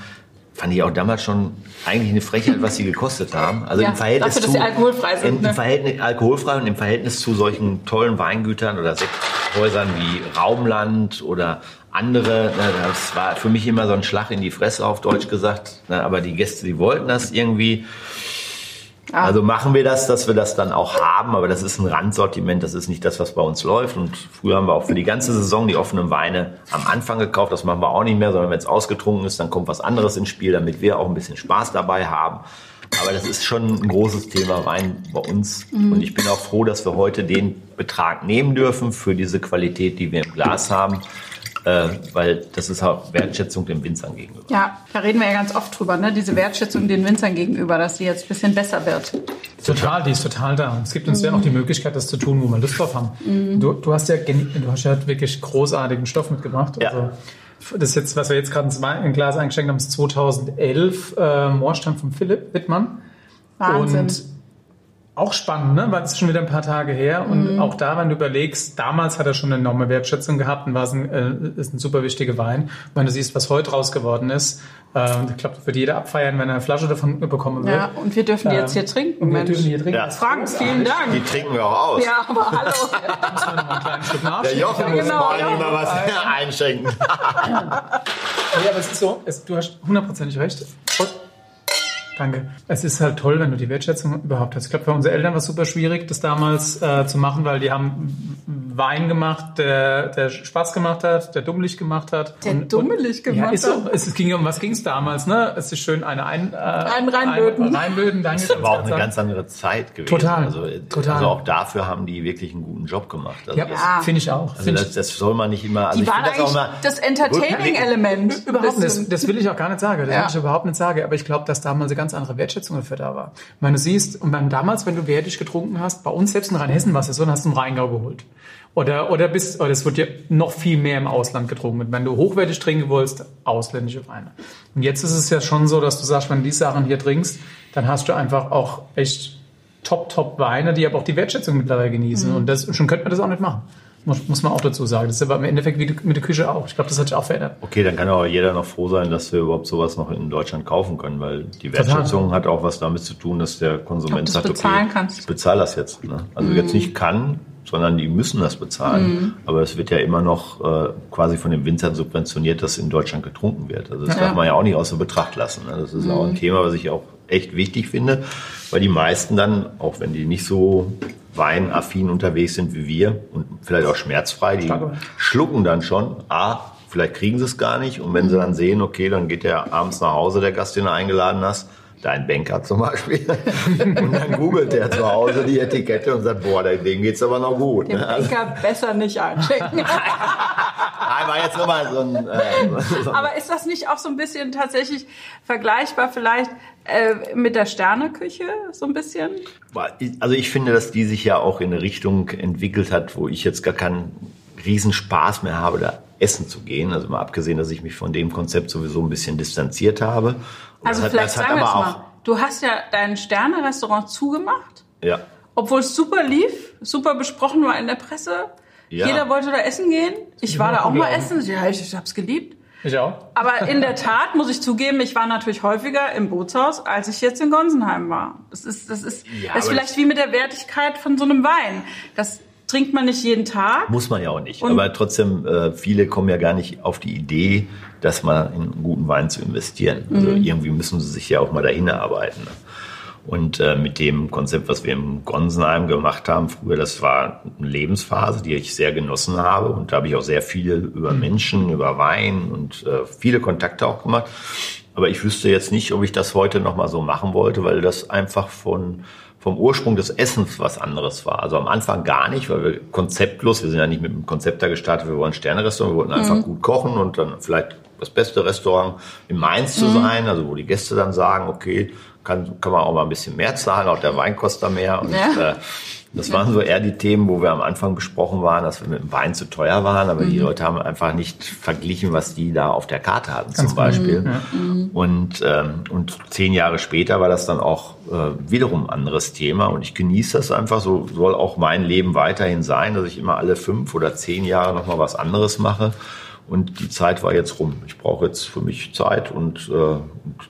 fand ich auch damals schon eigentlich eine Frechheit, was sie gekostet haben. Also ja, im Verhältnis dafür, zu alkoholfrei sind, im, ne? Verhältnis alkoholfrei und im Verhältnis zu solchen tollen Weingütern oder Sekthäusern wie Raumland oder andere, das war für mich immer so ein Schlag in die Fresse auf Deutsch gesagt. Aber die Gäste, die wollten das irgendwie. Ah. Also machen wir das, dass wir das dann auch haben, aber das ist ein Randsortiment, das ist nicht das, was bei uns läuft. Und früher haben wir auch für die ganze Saison die offenen Weine am Anfang gekauft, das machen wir auch nicht mehr, sondern wenn es ausgetrunken ist, dann kommt was anderes ins Spiel, damit wir auch ein bisschen Spaß dabei haben. Aber das ist schon ein großes Thema Wein bei uns. Mhm. Und ich bin auch froh, dass wir heute den Betrag nehmen dürfen für diese Qualität, die wir im Glas haben äh, weil das ist auch Wertschätzung den Winzern gegenüber. Ja, da reden wir ja ganz oft drüber, ne? diese Wertschätzung den Winzern gegenüber, dass die jetzt ein bisschen besser wird. Total, die ist total da. Es gibt uns mhm. ja auch die Möglichkeit, das zu tun, wo wir Lust drauf haben. Mhm. Du, du, hast ja, du hast ja wirklich großartigen Stoff mitgebracht. Ja. Also, das jetzt, was wir jetzt gerade in Glas eingeschenkt haben, ist 2011 äh, Moorstand von Philipp Wittmann. Wahnsinn. Und auch spannend, ne? weil es ist schon wieder ein paar Tage her. Und mhm. auch da, wenn du überlegst, damals hat er schon eine enorme Wertschätzung gehabt und war es ein, äh, ist ein super wichtiger Wein. Und wenn du siehst, was heute raus geworden ist, äh, ich glaube, wird jeder abfeiern, wenn er eine Flasche davon bekommen wird. Ja, und wir dürfen die jetzt hier trinken. Und wir dürfen hier trinken. Ja. Frank, vielen Dank. Die trinken wir auch aus. Ja, aber hallo. müssen wir noch mal einen kleinen Schluck. Der Jochen muss genau, mal ja. mal was einschenken. ja, aber es ist so, es, du hast hundertprozentig recht. Danke. Es ist halt toll, wenn du die Wertschätzung überhaupt hast. Ich glaube, für unsere Eltern war es super schwierig, das damals äh, zu machen, weil die haben Wein gemacht, der, der Spaß gemacht hat, der dummelig gemacht hat. Der und, dummelig gemacht ja, ist so, es ging um was ging es damals, ne? Es ist schön eine ein, äh, ein reinböden. Ein, reinböden, danke. Das war auch eine sagen. ganz andere Zeit gewesen. Total. Also, total. also auch dafür haben die wirklich einen guten Job gemacht. Also ja, ja. finde ich auch. Also das, das, soll man nicht immer. Also die waren das auch mal das Entertaining-Element. Überhaupt nicht. Das, das will ich auch gar nicht sagen. Das ja. will ich überhaupt nicht sagen. Aber ich glaube, dass damals eine ganz andere Wertschätzung dafür da war. Ich meine, du siehst, und dann damals, wenn du wertig getrunken hast, bei uns selbst in Rheinhessen war es ja so, dann hast du einen Rheingau geholt. Oder, oder bis, oder es wird ja noch viel mehr im Ausland getrunken. Wenn du hochwertig trinken willst, ausländische Weine. Und jetzt ist es ja schon so, dass du sagst, wenn du die Sachen hier trinkst, dann hast du einfach auch echt Top-Top-Weine, die aber auch die Wertschätzung mittlerweile genießen. Mhm. Und das, schon könnte man das auch nicht machen. Muss, muss man auch dazu sagen. Das ist aber im Endeffekt wie mit der Küche auch. Ich glaube, das hat sich auch verändert. Okay, dann kann aber jeder noch froh sein, dass wir überhaupt sowas noch in Deutschland kaufen können, weil die Wertschätzung Total. hat auch was damit zu tun, dass der Konsument sagt, okay, kannst. ich bezahle das jetzt. Ne? Also mhm. jetzt nicht kann, sondern die müssen das bezahlen. Mhm. Aber es wird ja immer noch äh, quasi von den Winzern subventioniert, dass in Deutschland getrunken wird. Also das ja. darf man ja auch nicht außer Betracht lassen. Ne? Das ist mhm. auch ein Thema, was ich auch echt wichtig finde, weil die meisten dann, auch wenn die nicht so weinaffin unterwegs sind wie wir und vielleicht auch schmerzfrei, die Stark. schlucken dann schon, ah, vielleicht kriegen sie es gar nicht und wenn sie dann sehen, okay, dann geht der abends nach Hause, der Gast, den du eingeladen hast, dein Banker zum Beispiel. und dann googelt der zu Hause die Etikette und sagt, boah, dem geht's aber noch gut. Den ne? Banker besser nicht einchecken. Nein, war jetzt nur mal so ein... Äh, so aber ist das nicht auch so ein bisschen tatsächlich vergleichbar vielleicht äh, mit der Sterneküche so ein bisschen? Also ich finde, dass die sich ja auch in eine Richtung entwickelt hat, wo ich jetzt gar keinen Riesenspaß mehr habe, da essen zu gehen. Also mal abgesehen, dass ich mich von dem Konzept sowieso ein bisschen distanziert habe also das vielleicht hat, sagen wir es mal. Du hast ja dein Sterne-Restaurant zugemacht. Ja. Obwohl es super lief, super besprochen war in der Presse. Ja. Jeder wollte da essen gehen. Ich war da auch mal essen. Ja, ich, ich hab's geliebt. Ich auch. Aber in der Tat muss ich zugeben, ich war natürlich häufiger im Bootshaus, als ich jetzt in Gonsenheim war. Das ist, das ist, ja, das ist vielleicht wie mit der Wertigkeit von so einem Wein. Das trinkt man nicht jeden Tag. Muss man ja auch nicht. Und aber trotzdem, äh, viele kommen ja gar nicht auf die Idee, dass man in einen guten Wein zu investieren. Also mhm. irgendwie müssen sie sich ja auch mal dahin arbeiten. Ne? Und äh, mit dem Konzept, was wir im Gonsenheim gemacht haben früher, das war eine Lebensphase, die ich sehr genossen habe. Und da habe ich auch sehr viel über mhm. Menschen, über Wein und äh, viele Kontakte auch gemacht. Aber ich wüsste jetzt nicht, ob ich das heute nochmal so machen wollte, weil das einfach von vom Ursprung des Essens was anderes war. Also am Anfang gar nicht, weil wir konzeptlos, wir sind ja nicht mit dem Konzept da gestartet, wir wollen Sterne-Restaurant, wir wollten einfach mhm. gut kochen und dann vielleicht das beste Restaurant in Mainz zu mhm. sein, also wo die Gäste dann sagen, okay, kann, kann man auch mal ein bisschen mehr zahlen, auch der Wein kostet da mehr. Und ja. äh, das waren so eher die Themen, wo wir am Anfang besprochen waren, dass wir mit dem Wein zu teuer waren, aber mhm. die Leute haben einfach nicht verglichen, was die da auf der Karte hatten Ganz zum Beispiel. Ja. Mhm. Und, ähm, und zehn Jahre später war das dann auch äh, wiederum ein anderes Thema und ich genieße das einfach, so soll auch mein Leben weiterhin sein, dass ich immer alle fünf oder zehn Jahre nochmal was anderes mache. Und die Zeit war jetzt rum. Ich brauche jetzt für mich Zeit und, äh, und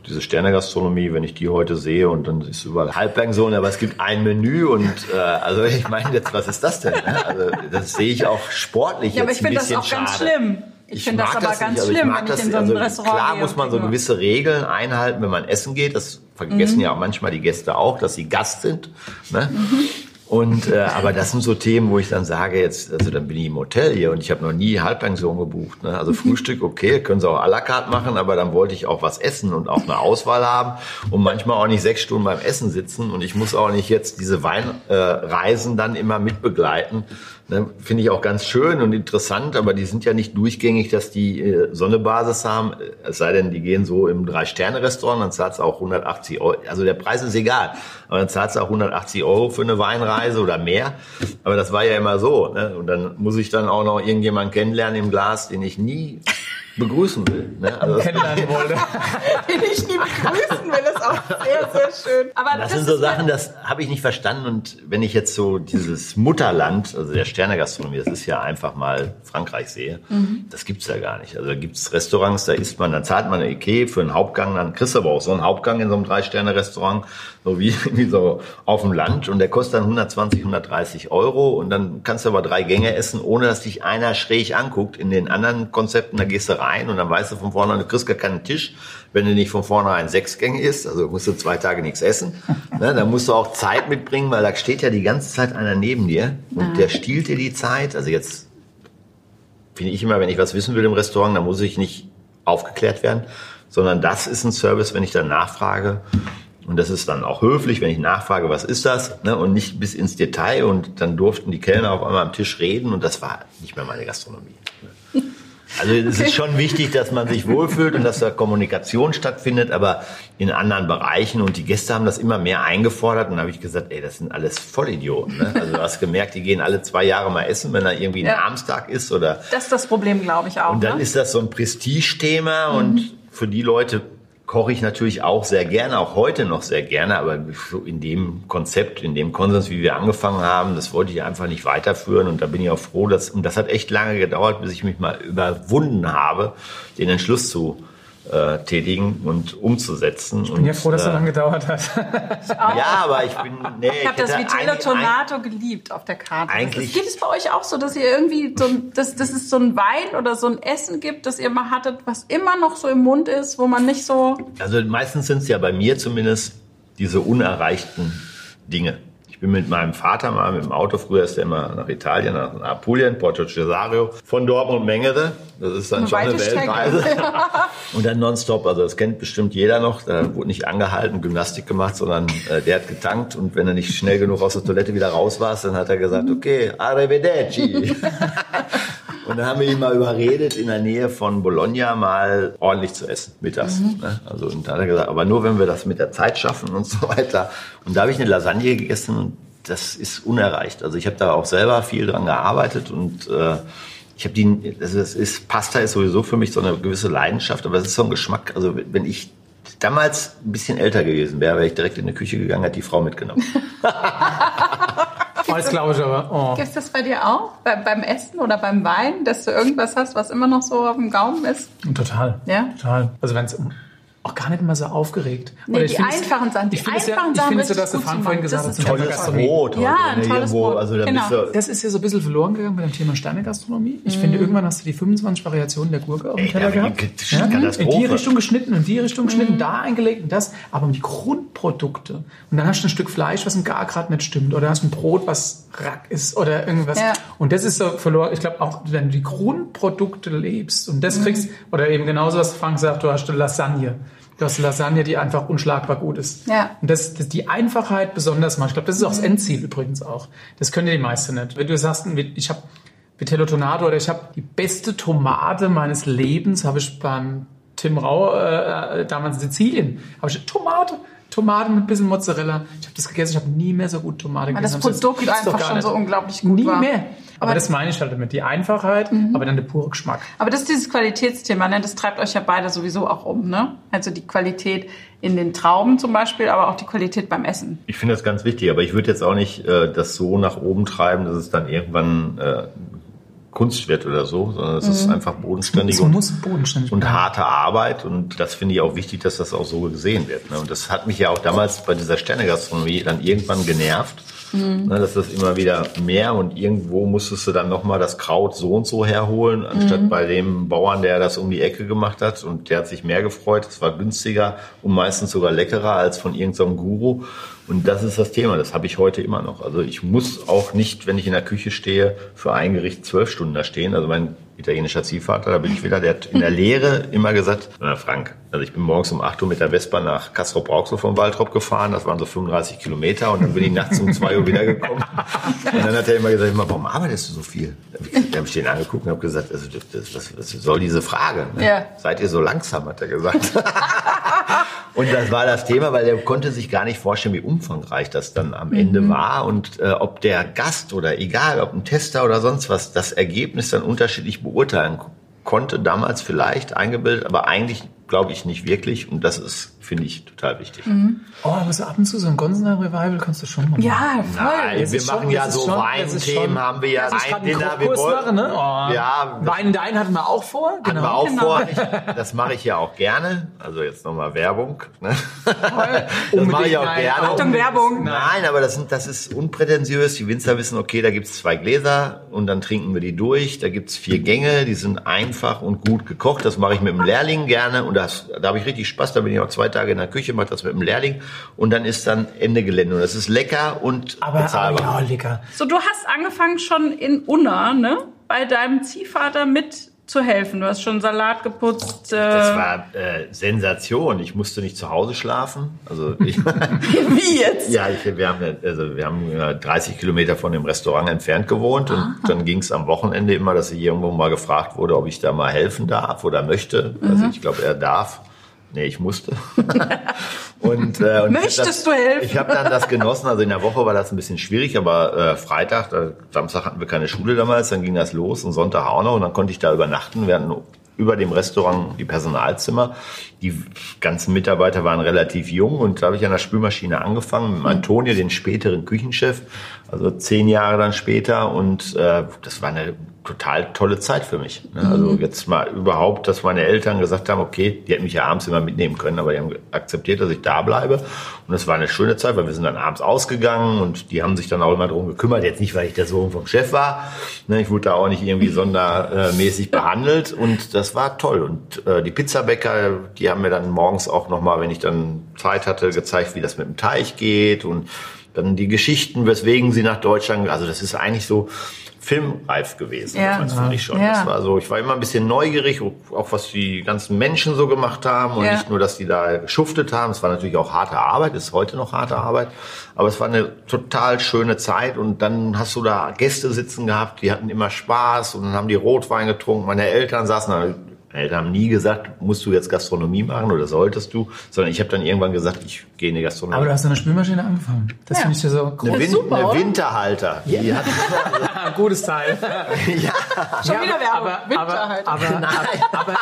diese Sternegastronomie, wenn ich die heute sehe und dann ist überall Halbpension, aber es gibt ein Menü und äh, also ich meine jetzt, was ist das denn? Ne? Also das sehe ich auch sportlich ja, jetzt schade. Aber ich finde das auch ganz schlimm. Ich, ich finde das aber das ganz also schlimm, wenn ich in so ein also Restaurant Klar muss man so gewisse Regeln einhalten, wenn man essen geht. Das vergessen mhm. ja manchmal die Gäste auch, dass sie Gast sind. Ne? Mhm. Und äh, aber das sind so Themen, wo ich dann sage, jetzt, also dann bin ich im Hotel hier und ich habe noch nie Halbpension gebucht. Ne? Also Frühstück, okay, können Sie auch à la carte machen, aber dann wollte ich auch was essen und auch eine Auswahl haben und manchmal auch nicht sechs Stunden beim Essen sitzen und ich muss auch nicht jetzt diese Weinreisen äh, dann immer mitbegleiten, Ne, Finde ich auch ganz schön und interessant, aber die sind ja nicht durchgängig, dass die äh, Sonnebasis haben. Es sei denn, die gehen so im Drei-Sterne-Restaurant, dann zahlt es auch 180 Euro. Also der Preis ist egal, aber dann zahlt es auch 180 Euro für eine Weinreise oder mehr. Aber das war ja immer so. Ne? Und dann muss ich dann auch noch irgendjemanden kennenlernen im Glas, den ich nie begrüßen will. Ne? Also Kennenlernen wollte. Den ich nie begrüßen will, ist auch sehr, sehr schön. Aber das, das sind so Sachen, das habe ich nicht verstanden. Und wenn ich jetzt so dieses Mutterland, also der Sternegastronomie, das ist ja einfach mal Frankreich sehe, mhm. das gibt's ja gar nicht. Also da gibt's Restaurants, da isst man, dann zahlt man eine Ikea für einen Hauptgang, dann kriegst du aber auch so einen Hauptgang in so einem Drei-Sterne-Restaurant, so wie, wie so auf dem Land. Und der kostet dann 120, 130 Euro. Und dann kannst du aber drei Gänge essen, ohne dass dich einer schräg anguckt. In den anderen Konzepten, da gehst du rein und dann weißt du von vornherein, du kriegst gar keinen Tisch, wenn du nicht von vornherein sechs Gänge isst, also musst du zwei Tage nichts essen. ne, dann musst du auch Zeit mitbringen, weil da steht ja die ganze Zeit einer neben dir und ja. der stiehlt dir die Zeit. Also jetzt finde ich immer, wenn ich was wissen will im Restaurant, dann muss ich nicht aufgeklärt werden, sondern das ist ein Service, wenn ich dann nachfrage. Und das ist dann auch höflich, wenn ich nachfrage, was ist das? Ne? Und nicht bis ins Detail. Und dann durften die Kellner auf einmal am Tisch reden und das war nicht mehr meine Gastronomie. Also es okay. ist schon wichtig, dass man sich wohlfühlt und dass da Kommunikation stattfindet, aber in anderen Bereichen. Und die Gäste haben das immer mehr eingefordert. Und da habe ich gesagt, ey, das sind alles Vollidioten. Ne? Also du hast gemerkt, die gehen alle zwei Jahre mal essen, wenn da irgendwie ein ja. Ist. oder. Das ist das Problem, glaube ich auch. Und dann ne? ist das so ein Prestigethema. Mhm. Und für die Leute koche ich natürlich auch sehr gerne, auch heute noch sehr gerne, aber in dem Konzept, in dem Konsens, wie wir angefangen haben, das wollte ich einfach nicht weiterführen und da bin ich auch froh, dass, und das hat echt lange gedauert, bis ich mich mal überwunden habe, den Entschluss zu äh, tätigen und umzusetzen. Ich bin ja froh, dass es so lange gedauert hat. ja, aber ich bin. Nee, ich habe das Vitello Tonato geliebt auf der Karte. Eigentlich. Geht es bei euch auch so, dass ihr irgendwie so, dass, dass es so ein Wein oder so ein Essen gibt, das ihr mal hattet, was immer noch so im Mund ist, wo man nicht so. Also meistens sind es ja bei mir zumindest diese unerreichten Dinge bin mit meinem Vater mal mit dem Auto, früher ist er immer nach Italien, nach Apulien, Porto Cesario, von Dortmund Mengere. Das ist dann eine schon eine Weltreise. und dann nonstop, also das kennt bestimmt jeder noch. Da wurde nicht angehalten, Gymnastik gemacht, sondern äh, der hat getankt und wenn er nicht schnell genug aus der Toilette wieder raus war, dann hat er gesagt, okay, arrivederci. Und dann haben wir ihn mal überredet, in der Nähe von Bologna mal ordentlich zu essen, mittags. Mhm. Ne? Also, und da hat er gesagt, aber nur wenn wir das mit der Zeit schaffen und so weiter. Und da habe ich eine Lasagne gegessen und das ist unerreicht. Also ich habe da auch selber viel dran gearbeitet und äh, ich habe die, also das ist, Pasta ist sowieso für mich so eine gewisse Leidenschaft, aber es ist so ein Geschmack. Also wenn ich damals ein bisschen älter gewesen wäre, wäre ich direkt in die Küche gegangen, hätte die Frau mitgenommen. Das glaube ich aber. Oh. Gibt es das bei dir auch? Bei, beim Essen oder beim Wein, dass du irgendwas hast, was immer noch so auf dem Gaumen ist? Total. Ja? Total. Also wenn es auch gar nicht immer so aufgeregt. Nee, Oder die einfachen Sachen. Die ich finde es ja, ich finde so, dass der Frank vorhin gesagt hat, tolles Brot. Ja, ein tolles Brot. Also genau. Das ist ja so ein bisschen verloren gegangen bei dem Thema Sternegastronomie. Ich mm. finde, irgendwann hast du die 25 Variationen der Gurke auf dem Teller gehabt. Ja? In die Richtung geschnitten, in die Richtung geschnitten, mm. da eingelegt und das. Aber um die Grundprodukte. Und dann hast du ein Stück Fleisch, was ein gar gerade nicht stimmt. Oder hast ein Brot, was Rack ist oder irgendwas. Ja. Und das ist so verloren. Ich glaube auch, wenn du die Grundprodukte lebst und das mm. kriegst, oder eben genauso, was Frank sagt, du hast eine Lasagne. Du hast Lasagne, die einfach unschlagbar gut ist. Ja. Und das, das die Einfachheit besonders macht. Ich glaube, das ist auch das mhm. Endziel übrigens auch. Das können die meisten nicht. Wenn du sagst, ich habe Vitello Tonato oder ich habe die beste Tomate meines Lebens, habe ich beim Tim Rau äh, damals in Sizilien, habe ich Tomate. Tomaten mit ein bisschen Mozzarella. Ich habe das gegessen, ich habe nie mehr so gut Tomate gegessen. Das Produkt das einfach schon nicht. so unglaublich gut Nie war. mehr. Aber, aber das meine ich halt damit, die Einfachheit, mhm. aber dann der pure Geschmack. Aber das ist dieses Qualitätsthema, ne? das treibt euch ja beide sowieso auch um. Ne? Also die Qualität in den Trauben zum Beispiel, aber auch die Qualität beim Essen. Ich finde das ganz wichtig, aber ich würde jetzt auch nicht äh, das so nach oben treiben, dass es dann irgendwann äh, Kunst wird oder so, sondern es mhm. ist einfach bodenständig, und, bodenständig und, harte Arbeit und das finde ich auch wichtig, dass das auch so gesehen wird. Ne? Und das hat mich ja auch damals bei dieser Sternegastronomie dann irgendwann genervt, Mhm. Ne, das immer wieder mehr und irgendwo musstest du dann nochmal das Kraut so und so herholen, anstatt mhm. bei dem Bauern, der das um die Ecke gemacht hat und der hat sich mehr gefreut. Es war günstiger und meistens sogar leckerer als von irgendeinem Guru. Und das ist das Thema, das habe ich heute immer noch. Also ich muss auch nicht, wenn ich in der Küche stehe, für ein Gericht zwölf Stunden da stehen. Also mein italienischer Ziehvater, da bin ich wieder, der hat in der Lehre immer gesagt, na Frank, also ich bin morgens um 8 Uhr mit der Vespa nach Kastrop Rauxel vom Waldrop gefahren, das waren so 35 Kilometer und dann bin ich nachts um 2 Uhr wiedergekommen. Und dann hat er immer gesagt, warum arbeitest du so viel? Da habe ich den angeguckt und habe gesagt, also, das, was, was soll diese Frage? Ne? Ja. Seid ihr so langsam, hat er gesagt. Und das war das Thema, weil er konnte sich gar nicht vorstellen, wie umfangreich das dann am Ende mhm. war und äh, ob der Gast oder egal, ob ein Tester oder sonst was, das Ergebnis dann unterschiedlich beurteilen konnte. Damals vielleicht eingebildet, aber eigentlich glaube ich nicht wirklich. Und das ist, finde ich, total wichtig. Mhm. Oh, aber so ab und zu so ein Gonsener Revival kannst du schon machen. Ja, voll. Nein, wir machen schon, ja so Weinthemen, haben wir ja Wein-Dinner. Wir wollen, machen, ne? oh. ja, Wein Dein hatten wir auch vor. Genau. Hatten wir auch genau. vor. Ich, das mache ich ja auch gerne. Also jetzt nochmal Werbung. Ne? das mache ich auch nein. gerne. Achtung, Werbung. Nein, aber das, sind, das ist unprätentiös. Die Winzer wissen, okay, da gibt's zwei Gläser und dann trinken wir die durch. Da gibt's vier Gänge, die sind einfach und gut gekocht. Das mache ich mit dem Lehrling gerne und das, da habe ich richtig Spaß. Da bin ich auch zwei Tage in der Küche, mache das mit dem Lehrling und dann ist dann Ende Gelände. Und das ist lecker und aber, bezahlbar. Aber ja, lecker. So, du hast angefangen schon in Unna, ne? Bei deinem Ziehvater mit zu helfen. Du hast schon Salat geputzt. Äh das war äh, Sensation. Ich musste nicht zu Hause schlafen. Also ich, Wie jetzt? Ja, ich, wir haben also wir haben 30 Kilometer von dem Restaurant entfernt gewohnt und Aha. dann ging es am Wochenende immer, dass ich irgendwo mal gefragt wurde, ob ich da mal helfen darf oder möchte. Also mhm. Also ich glaube, er darf. Nee, ich musste. und, äh, und Möchtest das, du helfen? Ich habe dann das genossen. Also in der Woche war das ein bisschen schwierig, aber äh, Freitag, da, Samstag hatten wir keine Schule damals, dann ging das los und Sonntag auch noch und dann konnte ich da übernachten. Wir hatten über dem Restaurant die Personalzimmer. Die ganzen Mitarbeiter waren relativ jung und da habe ich an der Spülmaschine angefangen mit Antonio, den späteren Küchenchef, also zehn Jahre dann später und äh, das war eine total tolle Zeit für mich. Ne? Also mhm. jetzt mal überhaupt, dass meine Eltern gesagt haben, okay, die hätten mich ja abends immer mitnehmen können, aber die haben akzeptiert, dass ich da bleibe. Und das war eine schöne Zeit, weil wir sind dann abends ausgegangen und die haben sich dann auch immer darum gekümmert. Jetzt nicht, weil ich der Sohn vom Chef war. Ne? Ich wurde da auch nicht irgendwie sondermäßig behandelt und das war toll. Und äh, die Pizzabäcker, die haben mir dann morgens auch nochmal, wenn ich dann Zeit hatte, gezeigt, wie das mit dem Teich geht und dann die Geschichten, weswegen sie nach Deutschland, also das ist eigentlich so, filmreif gewesen. Ja. Das fand ich schon. Ja. Das war so, ich war immer ein bisschen neugierig, auch was die ganzen Menschen so gemacht haben und ja. nicht nur, dass die da geschuftet haben. Es war natürlich auch harte Arbeit, ist heute noch harte Arbeit, aber es war eine total schöne Zeit und dann hast du da Gäste sitzen gehabt, die hatten immer Spaß und dann haben die Rotwein getrunken. Meine Eltern saßen da Eltern haben nie gesagt, musst du jetzt Gastronomie machen oder solltest du, sondern ich habe dann irgendwann gesagt, ich gehe in die Gastronomie. Aber du hast eine Spülmaschine angefangen. Das ja. finde ich ja so cool. Eine, Win super, eine Winterhalter. Ja. Die hat Gutes Teil. ja. Schon wieder Werbung. Aber, Winterhalter. Aber, aber, aber,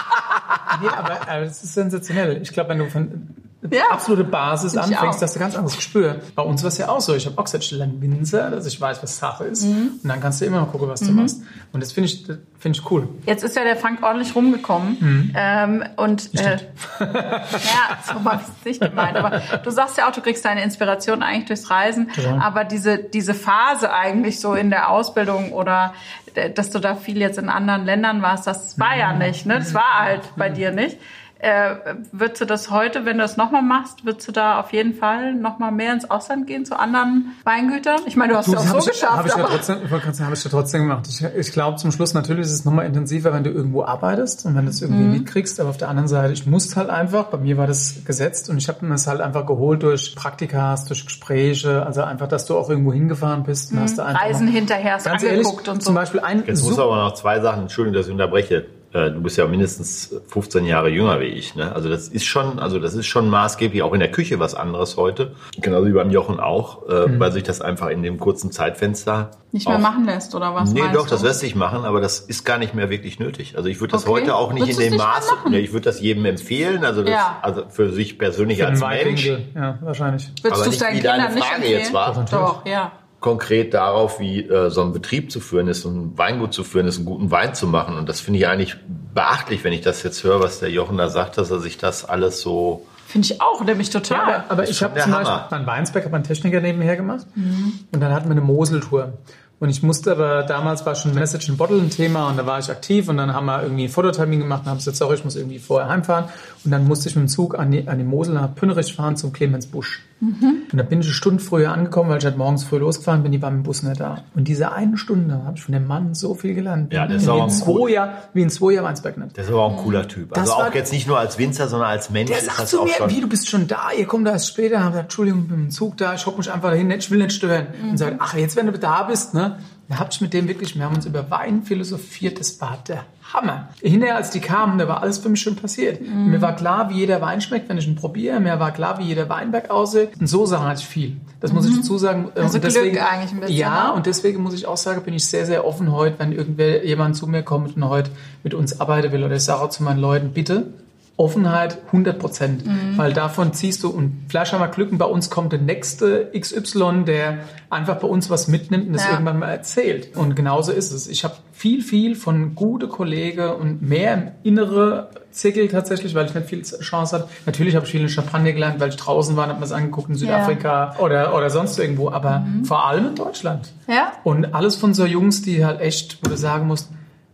nee, aber, aber das ist sensationell. Ich glaube, wenn du von ja. absolute Basis ich anfängst, hast du ganz anderes Gespür. Bei uns war es ja auch so. Ich habe auch gesagt, stell Winzer, dass ich weiß, was Sache ist. Mhm. Und dann kannst du immer noch gucken, was mhm. du machst. Und das finde ich, finde ich cool. Jetzt ist ja der Frank ordentlich rumgekommen. Mhm. Ähm, und äh, ja, so war es nicht gemeint. Aber du sagst ja auch, du kriegst deine Inspiration eigentlich durchs Reisen. Ja. Aber diese, diese Phase eigentlich so in der Ausbildung oder äh, dass du da viel jetzt in anderen Ländern warst, das war ja mhm. nicht. Ne? Das war halt bei mhm. dir nicht. Äh, würdest du das heute, wenn du das nochmal machst, würdest du da auf jeden Fall nochmal mehr ins Ausland gehen zu anderen Weingütern? Ich meine, du hast es ja auch so ich, geschafft. Habe ich, ja trotzdem, ich habe ich ja trotzdem gemacht. Ich, ich glaube zum Schluss natürlich ist es nochmal intensiver, wenn du irgendwo arbeitest und wenn du es irgendwie mhm. mitkriegst. Aber auf der anderen Seite, ich musste halt einfach, bei mir war das gesetzt und ich habe mir das halt einfach geholt durch Praktikas, durch Gespräche, also einfach, dass du auch irgendwo hingefahren bist. Mhm. Hast du einfach Reisen hinterher, hast ganz angeguckt ehrlich, und so. Zum Beispiel ein Jetzt muss aber noch zwei Sachen, Entschuldigung, dass ich unterbreche äh, du bist ja mindestens 15 Jahre jünger wie ich. Ne? Also das ist schon, also das ist schon maßgeblich auch in der Küche was anderes heute. Genauso wie beim Jochen auch, äh, mhm. weil sich das einfach in dem kurzen Zeitfenster nicht mehr machen lässt oder was? Nee, doch, du? das lässt sich machen, aber das ist gar nicht mehr wirklich nötig. Also ich würde das okay. heute auch nicht Würdest in dem Maß. Nee, ich würde das jedem empfehlen, also das, ja. also für sich persönlich für als Mensch. Ja, wahrscheinlich. Würdest du es deinen Kindern nicht empfehlen? Jetzt war. Doch, ja konkret darauf, wie äh, so ein Betrieb zu führen ist, ein Weingut zu führen ist, einen guten Wein zu machen. Und das finde ich eigentlich beachtlich, wenn ich das jetzt höre, was der Jochen da sagt, dass er sich das alles so Finde ich auch, nämlich total. Ja, aber ich habe zum Beispiel meinen Weinsberg, habe einen Techniker nebenher gemacht mhm. und dann hatten wir eine Moseltour. Und ich musste aber, damals war schon Message in Bottle ein Thema und da war ich aktiv und dann haben wir irgendwie einen Fototermin gemacht und haben gesagt, sorry, ich muss irgendwie vorher heimfahren. Und dann musste ich mit dem Zug an die, an die Mosel nach Pünnerich fahren zum Clemens Busch. Mhm. Und da bin ich eine Stunde früher angekommen, weil ich halt morgens früh losgefahren bin, die war mit dem Bus nicht da. Und diese eine Stunde habe ich von dem Mann so viel gelernt. Ja, das ist auch ein cool. Jahr, wie in zwei Jahren Weinsberg nicht. Das ist aber auch ein cooler Typ. Also auch jetzt nicht nur als Winzer, sondern als Mensch. Der sagt zu mir, schon wie, du bist schon da, ihr kommt da erst später. Haben gesagt, Entschuldigung, ich bin im Zug da, ich hocke mich einfach dahin, ich will nicht stören. Mhm. Und sagt, ach, jetzt wenn du da bist, ne, da hab ich mit dem wirklich, wir haben uns über Wein philosophiert, das war der Hammer. Hinterher, als die kamen, da war alles für mich schon passiert. Mm. Mir war klar, wie jeder Wein schmeckt, wenn ich ihn probiere. Mir war klar, wie jeder Weinberg aussieht. Und so Sachen hatte ich viel. Das muss ich mhm. dazu sagen. Also und deswegen, Glück eigentlich ein bisschen. Ja, ne? und deswegen muss ich auch sagen, bin ich sehr, sehr offen heute, wenn irgendwer jemand zu mir kommt und heute mit uns arbeiten will. Oder ich sage auch zu meinen Leuten, bitte, Offenheit 100 Prozent, mhm. weil davon ziehst du und vielleicht haben wir Glück und bei uns kommt der nächste XY, der einfach bei uns was mitnimmt und das ja. irgendwann mal erzählt. Und genauso ist es. Ich habe viel, viel von gute Kollegen und mehr im innere Zirkel tatsächlich, weil ich nicht viel Chance hatte. Natürlich habe ich viel in Champagner gelernt, weil ich draußen war und habe mir das angeguckt in Südafrika ja. oder, oder sonst irgendwo, aber mhm. vor allem in Deutschland. Ja. Und alles von so Jungs, die halt echt, wo du sagen musst,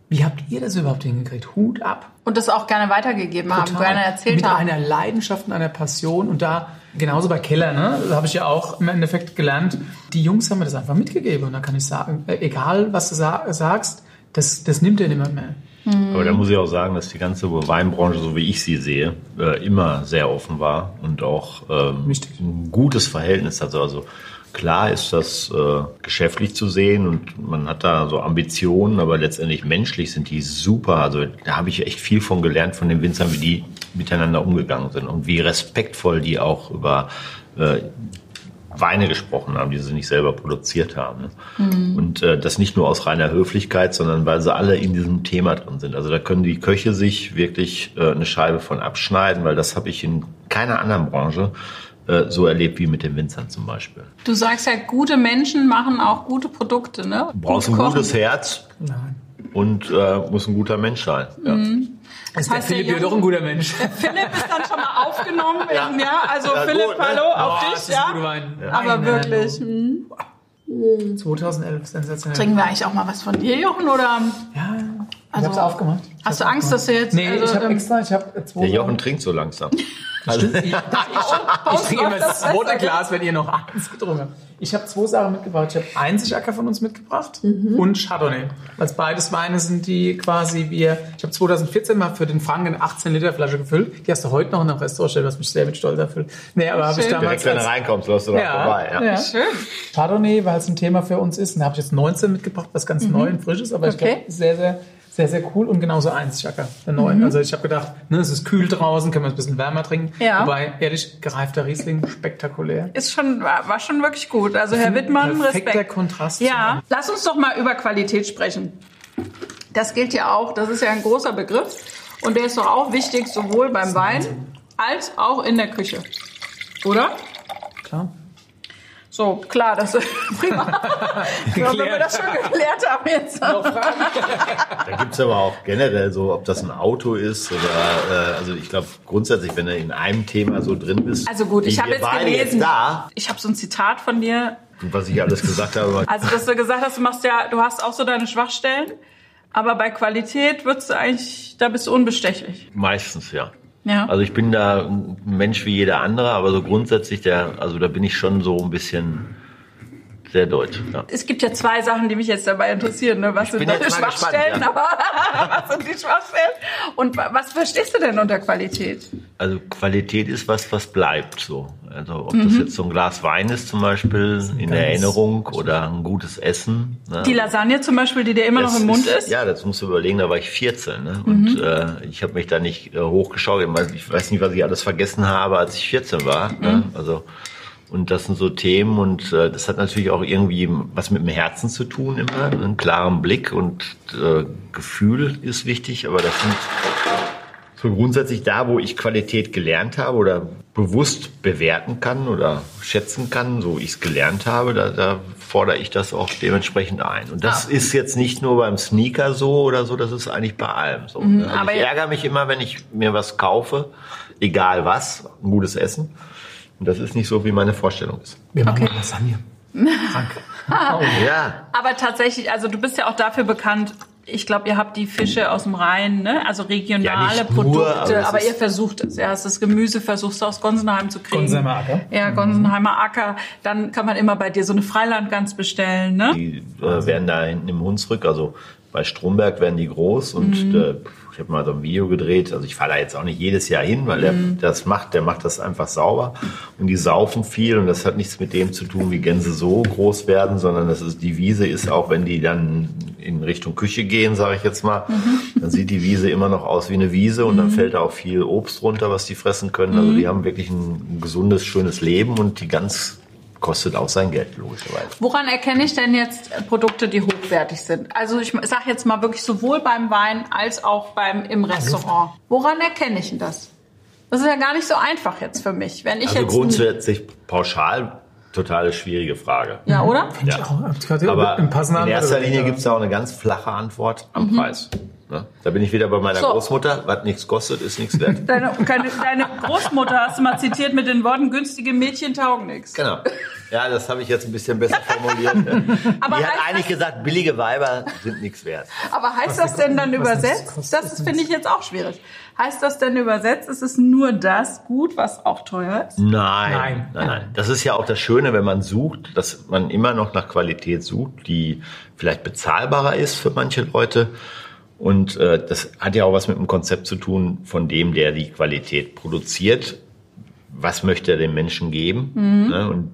wie habt ihr das überhaupt hingekriegt? Hut ab. Und das auch gerne weitergegeben Total. haben, gerne erzählt Mit haben. Mit einer Leidenschaft und einer Passion. Und da, genauso bei Keller, ne, da habe ich ja auch im Endeffekt gelernt, die Jungs haben mir das einfach mitgegeben. Und da kann ich sagen, äh, egal was du sagst, das, das nimmt dir niemand mehr. Mhm. Aber da muss ich auch sagen, dass die ganze Weinbranche, so wie ich sie sehe, äh, immer sehr offen war und auch ähm, ein gutes Verhältnis hat. Also Klar ist das äh, geschäftlich zu sehen und man hat da so Ambitionen, aber letztendlich menschlich sind die super. Also da habe ich echt viel von gelernt von den Winzern, wie die miteinander umgegangen sind und wie respektvoll die auch über äh, Weine gesprochen haben, die sie nicht selber produziert haben. Ne? Mhm. Und äh, das nicht nur aus reiner Höflichkeit, sondern weil sie alle in diesem Thema drin sind. Also da können die Köche sich wirklich äh, eine Scheibe von abschneiden, weil das habe ich in keiner anderen Branche so erlebt wie mit den Winzern zum Beispiel. Du sagst ja, gute Menschen machen auch gute Produkte, ne? Du brauchst Gut ein gutes Herz Nein. und äh, muss ein guter Mensch sein. Ja. Mhm. Das heißt, der Philipp ja doch ein guter Mensch. Der Philipp ist dann schon mal aufgenommen. ja. ja. Also ja, Philipp, gut, ne? hallo, auf oh, dich. ja. Aber wirklich. Hm. 2011 sensationell. Trinken wir eigentlich auch mal was von dir, Jochen? Oder? Ja, also, ich hab's aufgemacht. Ich hast du Angst, dass du jetzt... Nee, also, ich habe extra, ich habe zwei... Der Jochen trinkt so langsam. Also, ich, ich, ich trinke immer das zweite Glas, wenn ihr noch eins getrunken habt. Ich habe zwei Sachen mitgebracht. Ich habe Einzigacker von uns mitgebracht mhm. und Chardonnay. Als beides Weine sind die quasi wir. Ich habe 2014 mal für den Frank eine 18 Liter Flasche gefüllt. Die hast du heute noch in einem Restaurant stellen, was mich sehr mit Stolz erfüllt. Nee, aber habe ich damals. Direkt, wenn du reinkommst, läufst du da ja, vorbei. Ja. ja. Schön. Chardonnay, weil es ein Thema für uns ist. Und da habe ich jetzt 19 mitgebracht, was ganz mhm. neu und frisch ist, aber okay. ich glaube sehr, sehr sehr, sehr cool und genauso eins Chaka, der neuen. Mhm. Also ich habe gedacht, ne, es ist kühl draußen, können wir es ein bisschen wärmer trinken. Ja. Wobei, ehrlich, gereifter Riesling, spektakulär. Ist schon, war, war schon wirklich gut. Also Herr Wittmann, Respekt. Der Kontrast. Ja, lass uns doch mal über Qualität sprechen. Das gilt ja auch, das ist ja ein großer Begriff und der ist doch auch wichtig, sowohl beim Wein als auch in der Küche. Oder? Klar. So, klar, das ist prima. ja, wenn wir das schon geklärt haben jetzt. da gibt es aber auch generell so, ob das ein Auto ist oder, äh, also ich glaube grundsätzlich, wenn du in einem Thema so drin bist. Also gut, ich habe jetzt gelesen, jetzt ich habe so ein Zitat von dir. Was ich alles gesagt habe. Also, dass du gesagt hast, du machst ja, du hast auch so deine Schwachstellen, aber bei Qualität würdest du eigentlich, da bist du unbestechlich. Meistens, ja. Ja. Also ich bin da ein Mensch wie jeder andere, aber so grundsätzlich, der, also da bin ich schon so ein bisschen sehr deutsch. Ja. Es gibt ja zwei Sachen, die mich jetzt dabei interessieren. Ne? Was sind deine Schwachstellen? Gespannt, ja. aber was sind die Schwachstellen? Und was verstehst du denn unter Qualität? Also Qualität ist was, was bleibt so. Also ob mhm. das jetzt so ein Glas Wein ist zum Beispiel in der Erinnerung oder ein gutes Essen. Ne? Die Lasagne zum Beispiel, die dir immer das noch im Mund ist, ist? Ja, das musst du überlegen, da war ich 14 ne? und mhm. äh, ich habe mich da nicht äh, hochgeschaut. Ich weiß nicht, was ich alles vergessen habe, als ich 14 war. Ne? Mhm. Ne? Also und das sind so Themen und äh, das hat natürlich auch irgendwie was mit dem Herzen zu tun immer. Einen klaren Blick und äh, Gefühl ist wichtig, aber das sind so grundsätzlich da, wo ich Qualität gelernt habe oder bewusst bewerten kann oder schätzen kann, so ich es gelernt habe, da, da fordere ich das auch dementsprechend ein. Und das ah. ist jetzt nicht nur beim Sneaker so oder so, das ist eigentlich bei allem so. Mhm, also ich ärgere mich immer, wenn ich mir was kaufe, egal was, ein gutes Essen und das ist nicht so, wie meine Vorstellung ist. Wir machen okay. Lasagne. Frank. oh, ja. Aber tatsächlich, also du bist ja auch dafür bekannt, ich glaube, ihr habt die Fische aus dem Rhein, ne? also regionale ja, Produkte, nur, aber, aber ihr versucht es. Ja, das Gemüse versuchst du aus Gonsenheim zu kriegen. Gonsenheimer Acker. Ja, Gonsenheimer Acker. Dann kann man immer bei dir so eine Freilandgans bestellen. Ne? Die äh, werden da hinten im Hunsrück, also bei Stromberg werden die groß und mhm. äh, ich habe mal so ein Video gedreht. Also ich fahre da jetzt auch nicht jedes Jahr hin, weil der mhm. das macht, der macht das einfach sauber. Und die saufen viel und das hat nichts mit dem zu tun, wie Gänse so groß werden, sondern das ist, die Wiese ist auch, wenn die dann in Richtung Küche gehen, sage ich jetzt mal, mhm. dann sieht die Wiese immer noch aus wie eine Wiese und dann mhm. fällt da auch viel Obst runter, was die fressen können. Also die mhm. haben wirklich ein gesundes, schönes Leben und die ganz kostet auch sein Geld, logischerweise. Woran erkenne ich denn jetzt Produkte, die hochwertig sind? Also ich sage jetzt mal wirklich sowohl beim Wein als auch beim im Restaurant. Woran erkenne ich denn das? Das ist ja gar nicht so einfach jetzt für mich. Wenn ich also jetzt grundsätzlich pauschal totale schwierige Frage. Ja, oder? Ja. Aber in erster Linie gibt es da auch eine ganz flache Antwort am mhm. Preis. Ne? Da bin ich wieder bei meiner so. Großmutter. Was nichts kostet, ist nichts wert. Deine, keine, deine, Großmutter hast du mal zitiert mit den Worten, günstige Mädchen taugen nichts. Genau. Ja, das habe ich jetzt ein bisschen besser formuliert. Aber Die hat eigentlich gesagt, billige Weiber sind nichts wert. Aber heißt das denn dann übersetzt? Das finde ich jetzt auch schwierig. Heißt das denn übersetzt, ist es nur das gut, was auch teuer ist? Nein, nein, nein, nein. Das ist ja auch das Schöne, wenn man sucht, dass man immer noch nach Qualität sucht, die vielleicht bezahlbarer ist für manche Leute und äh, das hat ja auch was mit dem Konzept zu tun von dem, der die Qualität produziert. Was möchte er den Menschen geben? Mhm. Ne? Und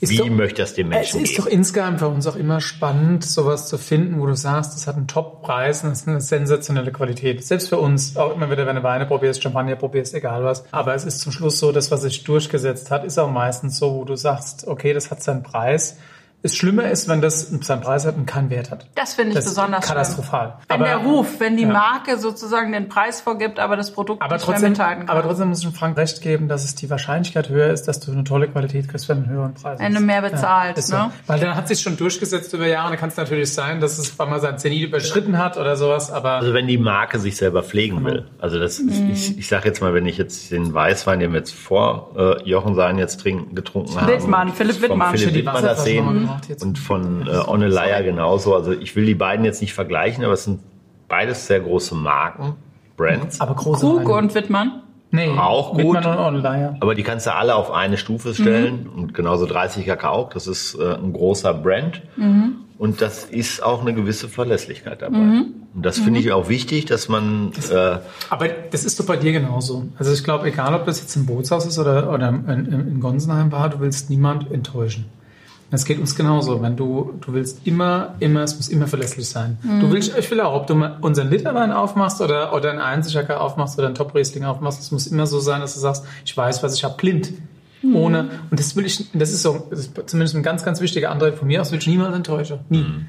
wie doch, möchte das dem Menschen Es ist geben? doch insgesamt für uns auch immer spannend, sowas zu finden, wo du sagst, das hat einen Top-Preis und das ist eine sensationelle Qualität. Selbst für uns, auch immer wieder, wenn du Weine probierst, Champagner probierst, egal was. Aber es ist zum Schluss so, das, was sich durchgesetzt hat, ist auch meistens so, wo du sagst, okay, das hat seinen Preis es schlimmer ist, wenn das seinen Preis hat und keinen Wert hat. Das finde ich das besonders katastrophal. Wenn aber, der Ruf, wenn die ja. Marke sozusagen den Preis vorgibt, aber das Produkt aber nicht trotzdem, kann. Aber trotzdem muss ich Frank recht geben, dass es die Wahrscheinlichkeit höher ist, dass du eine tolle Qualität kriegst für einen höheren Preis. Wenn du mehr bezahlst, ja, ne? So. Weil dann hat sich schon durchgesetzt über Jahre. Dann kann es natürlich sein, dass es mal sein Zenit überschritten hat oder sowas. Aber also wenn die Marke sich selber pflegen genau. will. Also das, mhm. ich, ich sage jetzt mal, wenn ich jetzt den Weißwein, den wir jetzt vor äh, Jochen sein jetzt trinken, getrunken haben, Wittmann, Philipp Wittmann, Philipp Wittmann das sehen und von äh, Onelaya genauso. Also ich will die beiden jetzt nicht vergleichen, aber es sind beides sehr große Marken, Brands. Aber große Krug und Wittmann? Nee, auch gut. Wittmann und Onelaya. Aber die kannst du alle auf eine Stufe stellen mhm. und genauso 30 Kakao. Das ist äh, ein großer Brand. Mhm. Und das ist auch eine gewisse Verlässlichkeit dabei. Mhm. Und das finde ich auch wichtig, dass man. Äh aber das ist doch bei dir genauso. Also ich glaube, egal ob das jetzt im Bootshaus ist oder, oder in, in Gonsenheim war, du willst niemand enttäuschen. Es geht uns genauso. Wenn du, du willst immer, immer, es muss immer verlässlich sein. Mhm. Du willst, ich will auch, ob du unseren Literwein aufmachst oder, oder einen Einzeljacker aufmachst oder einen Top Riesling aufmachst, es muss immer so sein, dass du sagst, ich weiß, was ich habe, blind. Mhm. Ohne, und das will ich, das ist so, das ist zumindest ein ganz, ganz wichtiger Antrieb von mir aus, will ich niemals enttäuschen. Nie. Mhm.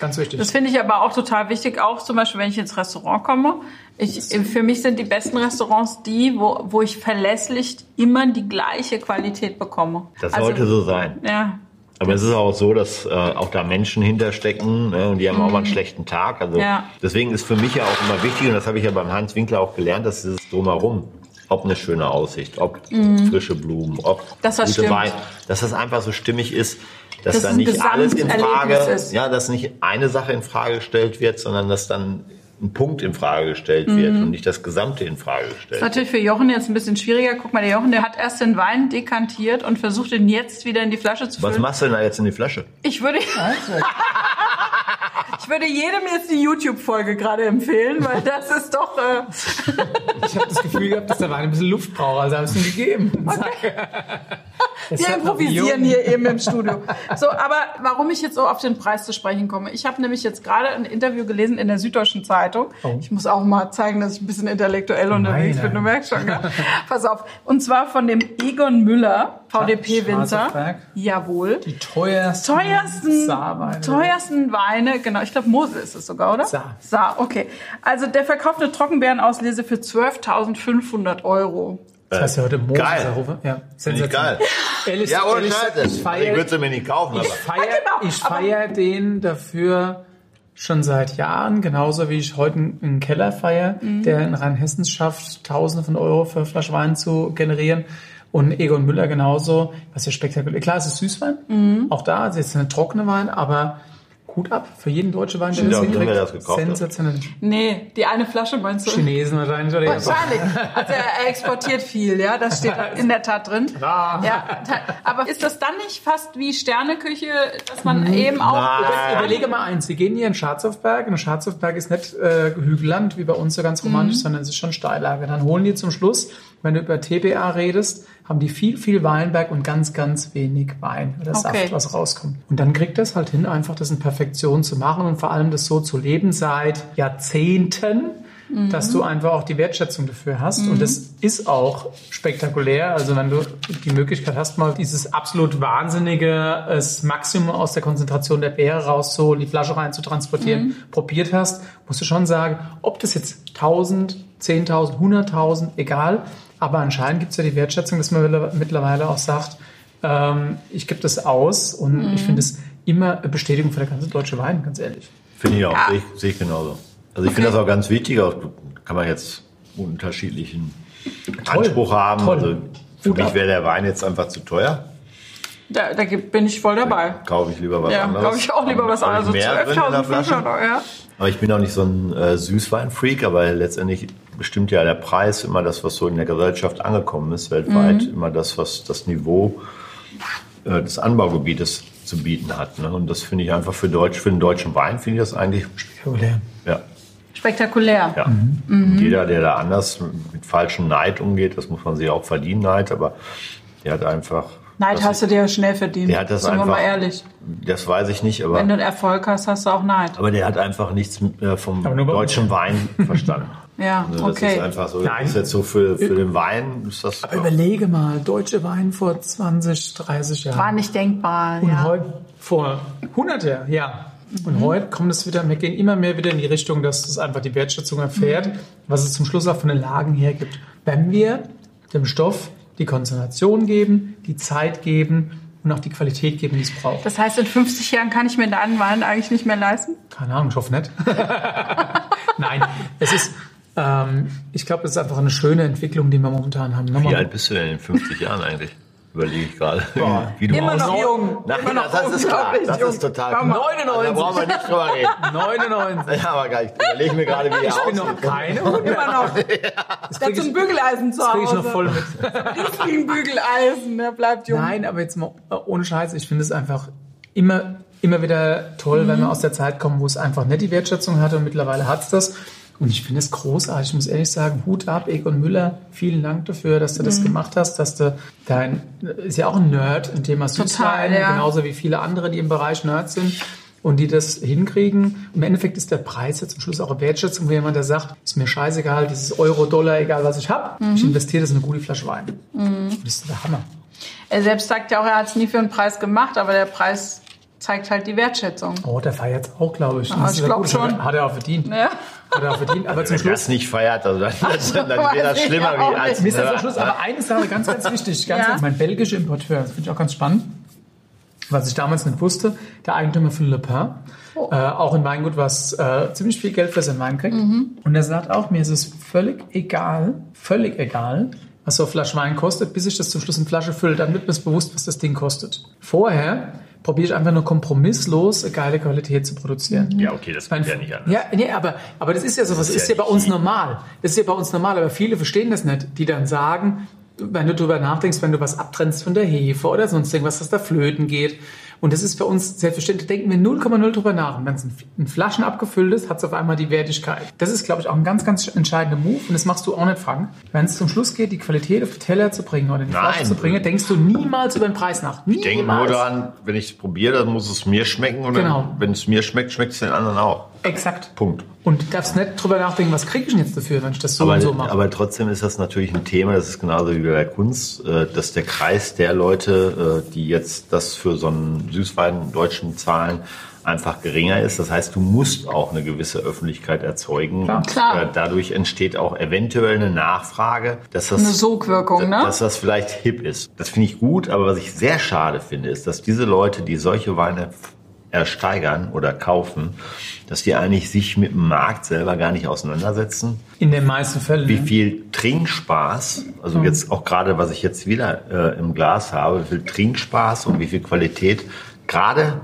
Ganz wichtig. Das finde ich aber auch total wichtig, auch zum Beispiel, wenn ich ins Restaurant komme. Ich, für mich sind die besten Restaurants die, wo, wo ich verlässlich immer die gleiche Qualität bekomme. Das also, sollte so sein. Ja. Aber es ist auch so, dass äh, auch da Menschen hinterstecken ne, und die haben mhm. auch mal einen mhm. schlechten Tag. Also ja. deswegen ist für mich ja auch immer wichtig, und das habe ich ja beim Hans Winkler auch gelernt, dass dieses Drumherum, ob eine schöne Aussicht, ob mhm. frische Blumen, ob das gute stimmt. Wein, dass das einfach so stimmig ist, dass das da nicht alles in Frage, ist. ja, dass nicht eine Sache in Frage gestellt wird, sondern dass dann ein Punkt in Frage gestellt wird mhm. und nicht das Gesamte in Frage gestellt. Das ist natürlich für Jochen jetzt ein bisschen schwieriger. Guck mal, der Jochen, der hat erst den Wein dekantiert und versucht ihn jetzt wieder in die Flasche zu füllen. Was machst du denn da jetzt in die Flasche? Ich würde, also. ich würde jedem jetzt die YouTube-Folge gerade empfehlen, weil das ist doch. Äh ich habe das Gefühl gehabt, dass der Wein ein bisschen Luft braucht, also habe ich es ihm gegeben. Okay. Wir improvisieren hier eben im Studio. So, aber warum ich jetzt so auf den Preis zu sprechen komme. Ich habe nämlich jetzt gerade ein Interview gelesen in der Süddeutschen Zeitung. Oh. Ich muss auch mal zeigen, dass ich ein bisschen intellektuell unterwegs Meine. bin. Du merkst schon, ja. Pass auf. Und zwar von dem Egon Müller, VDP-Winzer. Jawohl. Die teuersten, teuersten, Saarweine. teuersten Weine. Genau, ich glaube Mosel ist es sogar, oder? Saar. Saar, okay. Also der verkauft eine Trockenbeerenauslese für 12.500 Euro. Das heißt ja heute Moses geil. Ja, ich geil. Ja, ohne Scheiß. Ich, ich würde sie mir nicht kaufen. Ich feiere genau, feier den dafür schon seit Jahren, genauso wie ich heute einen Keller feiere, mhm. der in Rheinhessen schafft, Tausende von Euro für Flasche Wein zu generieren. Und Egon Müller genauso, was ja spektakulär. Klar, es ist Süßwein, mhm. auch da, es ist eine trockene Wein, aber Hut ab für jeden deutschen Wein, der das hinkriegt. Das gekauft Sensationell. Hat. Nee, die eine Flasche meinst du? Chinesen wahrscheinlich. Oder wahrscheinlich. Also er exportiert viel, ja, das steht in der Tat drin. Ja. ja. Aber ist das dann nicht fast wie Sterneküche, dass man mhm. eben auch... Nein. Überlege mal eins, Sie gehen hier in Scharzhofberg und Scharzhofberg ist nicht äh, Hügelland, wie bei uns so ganz romantisch, mhm. sondern es ist schon Steillage. Dann holen die zum Schluss, wenn du über TBA redest, haben die viel, viel Weinberg und ganz, ganz wenig Wein oder okay. Saft, was rauskommt. Und dann kriegt das halt hin, einfach das in Perfektion zu machen und vor allem das so zu leben seit Jahrzehnten, mhm. dass du einfach auch die Wertschätzung dafür hast. Mhm. Und das ist auch spektakulär. Also wenn du die Möglichkeit hast, mal dieses absolut wahnsinnige das Maximum aus der Konzentration der Beere rauszuholen, die Flasche rein zu transportieren, mhm. probiert hast, musst du schon sagen, ob das jetzt 1000, 10.000, 100.000, egal, aber anscheinend gibt es ja die Wertschätzung, dass man mittlerweile auch sagt, ähm, ich gebe das aus und mhm. ich finde es immer eine Bestätigung für der ganze deutsche Wein, ganz ehrlich. Finde ich auch, ja. sehe ich, seh ich genauso. Also ich okay. finde das auch ganz wichtig, auch kann man jetzt unterschiedlichen Toll. Anspruch haben. Toll. Also für Gut mich wäre der Wein jetzt einfach zu teuer. Da, da bin ich voll dabei. Kaufe ich lieber was ja, anderes. Kaufe ich auch lieber was anderes. Mehr 12.500 Euro, ja. Aber ich bin auch nicht so ein äh, Süßwein-Freak, aber letztendlich bestimmt ja der Preis immer das, was so in der Gesellschaft angekommen ist, weltweit, mhm. immer das, was das Niveau äh, des Anbaugebietes zu bieten hat. Ne? Und das finde ich einfach für Deutsch, für den deutschen Wein finde ich das eigentlich spektakulär. Ja. Spektakulär. Ja. Mhm. mhm. Jeder, der da anders mit falschem Neid umgeht, das muss man sich auch verdienen, Neid, aber der hat einfach Neid hast du dir schnell verdient. Der hat das Sind wir einfach, mal ehrlich. Das weiß ich nicht, aber. Wenn du einen Erfolg hast, hast du auch Neid. Aber der hat einfach nichts äh, vom deutschen Wein verstanden. Ja, also das okay. ist einfach so. Nein. Das ist jetzt so für, für den Wein. Ist das, Aber überlege mal, deutsche Wein vor 20, 30 Jahren. War nicht denkbar, Und ja. heute, vor 100 Jahren, ja. Und heute kommt es wieder, wir gehen immer mehr wieder in die Richtung, dass es einfach die Wertschätzung erfährt, was es zum Schluss auch von den Lagen her gibt. Wenn wir dem Stoff die Konzentration geben, die Zeit geben und auch die Qualität geben, die es braucht. Das heißt, in 50 Jahren kann ich mir deinen Wein eigentlich nicht mehr leisten? Keine Ahnung, ich hoffe nicht. Nein, es ist, ähm, ich glaube, es ist einfach eine schöne Entwicklung, die wir momentan haben. wie Nochmal- alt bist du denn in 50 Jahren eigentlich? Überlege ich gerade. Wie du Immer noch jung. Nein, Immer noch das ist klar. Das jung. ist total klar. 99. Da brauchen wir nicht drüber reden. 99. Ja, aber gar nicht. Überlege mir gerade, wie er Ich bin noch keine. Immer noch. Das kriege hat so ein ich, Bügeleisen zu das krieg ich Hause. noch voll mit. Riesigen Bügeleisen, der bleibt jung. Nein, aber jetzt mal äh, ohne Scheiß, ich finde es einfach immer, immer wieder toll, wenn wir aus der Zeit kommen, wo es einfach nicht die Wertschätzung hatte und mittlerweile hat es das. Und ich finde es großartig. Ich muss ehrlich sagen, Hut ab, Egon Müller. Vielen Dank dafür, dass du das gemacht hast, dass du dein, ist ja auch ein Nerd im Thema Süßwein, ja. genauso wie viele andere, die im Bereich Nerd sind. Und die das hinkriegen. Im Endeffekt ist der Preis ja zum Schluss auch eine Wertschätzung, wo jemand, der sagt, ist mir scheißegal, dieses Euro, Dollar, egal was ich habe, ich investiere das in eine gute Flasche Wein. Und das ist der Hammer. Er selbst sagt ja auch, er hat es nie für einen Preis gemacht, aber der Preis zeigt halt die Wertschätzung. Oh, der feiert auch, glaube ich. Ich ja glaub gut. schon. Hat er auch verdient. Ja. Hat er auch verdient. Aber zum Wenn Schluss. das nicht feiert, also dann, dann, dann wäre das schlimmer wie als. Mir ist das zum Schluss aber eine Sache ganz, ganz wichtig. Ganz, Ja. mein belgischer Importeur, das finde ich auch ganz spannend. Was ich damals nicht wusste, der Eigentümer von Le Pen, Oh. äh, auch in Weingut, was äh, ziemlich viel Geld für sein Wein kriegt. Mhm. Und er sagt auch, mir ist es völlig egal, völlig egal, was so eine Flasche Wein kostet, bis ich das zum Schluss in Flasche fülle. Dann wird mir bewusst, was das Ding kostet. Vorher probiere ich einfach nur kompromisslos eine geile Qualität zu produzieren. Ja, okay, das geht ja nicht anders. Ja, nee, aber, aber das ist ja so, was ist ist, ja ja bei uns normal. Das ist ja bei uns normal, aber viele verstehen das nicht, die dann sagen, wenn du drüber nachdenkst, wenn du was abtrennst von der Hefe oder sonst irgendwas, dass da flöten geht. Und das ist für uns selbstverständlich, denken wir 0,0 drüber nach. Und wenn es in- Flaschen abgefüllt ist, hat es auf einmal die Wertigkeit. Das ist, glaube ich, auch ein ganz, ganz entscheidender Move. Und das machst du auch nicht, Frank. Wenn es zum Schluss geht, die Qualität auf den Teller zu bringen oder in die Nein. Flasche zu bringen, denkst du niemals über den Preis nach. Ich denke nur Niemals. daran, wenn ich es probiere, dann muss es mir schmecken. Und Genau. wenn es mir schmeckt, schmeckt es den anderen auch. Exakt. Punkt. Und du darfst nicht drüber nachdenken, was kriege ich denn jetzt dafür, wenn ich das so Aber, und so mache. aber trotzdem ist das natürlich ein Thema, das ist genauso wie bei der Kunst, äh, dass der Kreis der Leute, äh, die jetzt das für so einen Süßwein Deutschen zahlen, einfach geringer ist. Das heißt, du musst auch eine gewisse Öffentlichkeit erzeugen. Klar. Klar. Äh, dadurch entsteht auch eventuell eine Nachfrage, dass das, Eine Sogwirkung, ne? dass das vielleicht hip ist. Das finde ich gut, aber was ich sehr schade finde, ist, dass diese Leute, die solche Weine ersteigern oder kaufen, dass die eigentlich sich mit dem Markt selber gar nicht auseinandersetzen In den meisten Fällen. wie ne? viel Trinkspaß, also Mhm. jetzt auch gerade, was ich jetzt wieder äh, im Glas habe, wie viel Trinkspaß und wie viel Qualität, gerade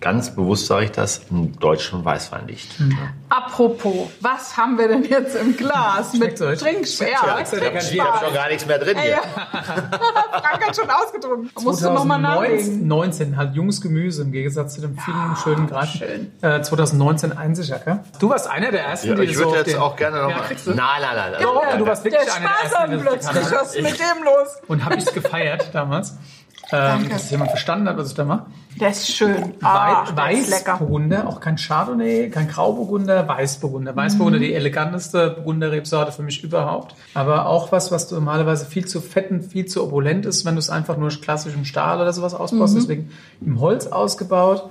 ganz bewusst sage ich das, im deutschen Weißwein liegt. Mhm. Apropos, was haben wir denn jetzt im Glas mit Ja, euch? Ich hab Ich habe schon gar nichts mehr drin Ey, hier. ja. Frank hat schon ausgetrunken. Da musst du noch mal 2019 nachlegen. 19, halt junges Gemüse im Gegensatz zu dem vielen schönen Greifen. schön. Äh, 2019 Einsicher, Du warst einer der ersten, Ja, die ich so würde jetzt den- auch gerne noch Ja? Nein, nein, nein. nein. Doch, du warst wirklich Der einer der Spaß ersten, das plötzlich. Was ist mit dem los? Und habe ich es gefeiert damals. Ähm, dass jemand verstanden hat, was ich da mache. Der ist schön. Ah. Weißburgunder, auch kein Chardonnay, kein Grauburgunder, Weißburgunder. Weißburgunder, Mhm. die eleganteste Burgunderrebsorte für mich überhaupt. Aber auch was, was du normalerweise viel zu fetten, viel zu opulent ist, wenn du es einfach nur klassisch im Stahl oder sowas ausbaust. Mhm. Deswegen im Holz ausgebaut.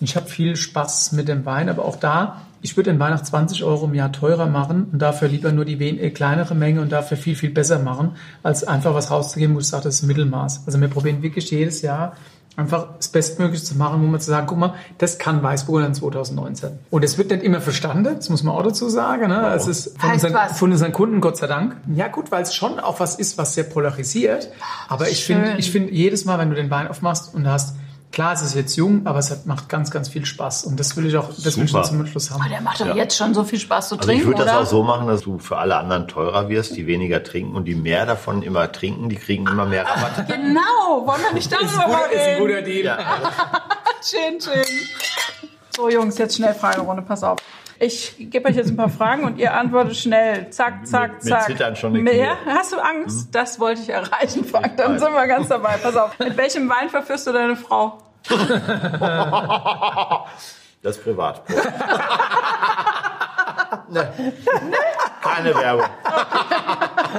Ich habe viel Spaß mit dem Wein, aber auch da, ich würde den Wein nach 20 Euro im Jahr teurer machen und dafür lieber nur die äh, kleinere Menge und dafür viel, viel besser machen, als einfach was rauszugeben, wo ich sage, das ist Mittelmaß. Also wir probieren wirklich jedes Jahr einfach das Bestmögliche zu machen, wo man zu sagen, guck mal, das kann Weißburgunder in 2019. Und es wird nicht immer verstanden, das muss man auch dazu sagen. Ne? Es ist von unseren, von unseren Kunden, Gott sei Dank. Ja gut, weil es schon auch was ist, was sehr polarisiert. Aber ich Schön. finde, ich finde jedes Mal, wenn du den Wein aufmachst und hast, klar, es ist jetzt jung, aber es hat, macht ganz, ganz viel Spaß. Und das will ich auch, das will ich zum Schluss haben. Oh, der macht doch jetzt schon so viel Spaß zu Also trinken, ich würde das auch so machen, dass du für alle anderen teurer wirst, die weniger trinken und die mehr davon immer trinken, die kriegen immer mehr Rabatt. Genau, wollen wir nicht darüber mal reden? Deal. Ja, Schön, schön. So, Jungs, jetzt schnell Fragerunde, pass auf. Ich gebe euch jetzt ein paar Fragen und ihr antwortet schnell. Zack, zack, zack. mit Zittern schon Mehr? Knie. Hast du Angst? Das wollte ich erreichen, Frank. Dann sind wir ganz dabei. Pass auf. Mit welchem Wein verführst du deine Frau? Das ist privat. nee. Keine Werbung.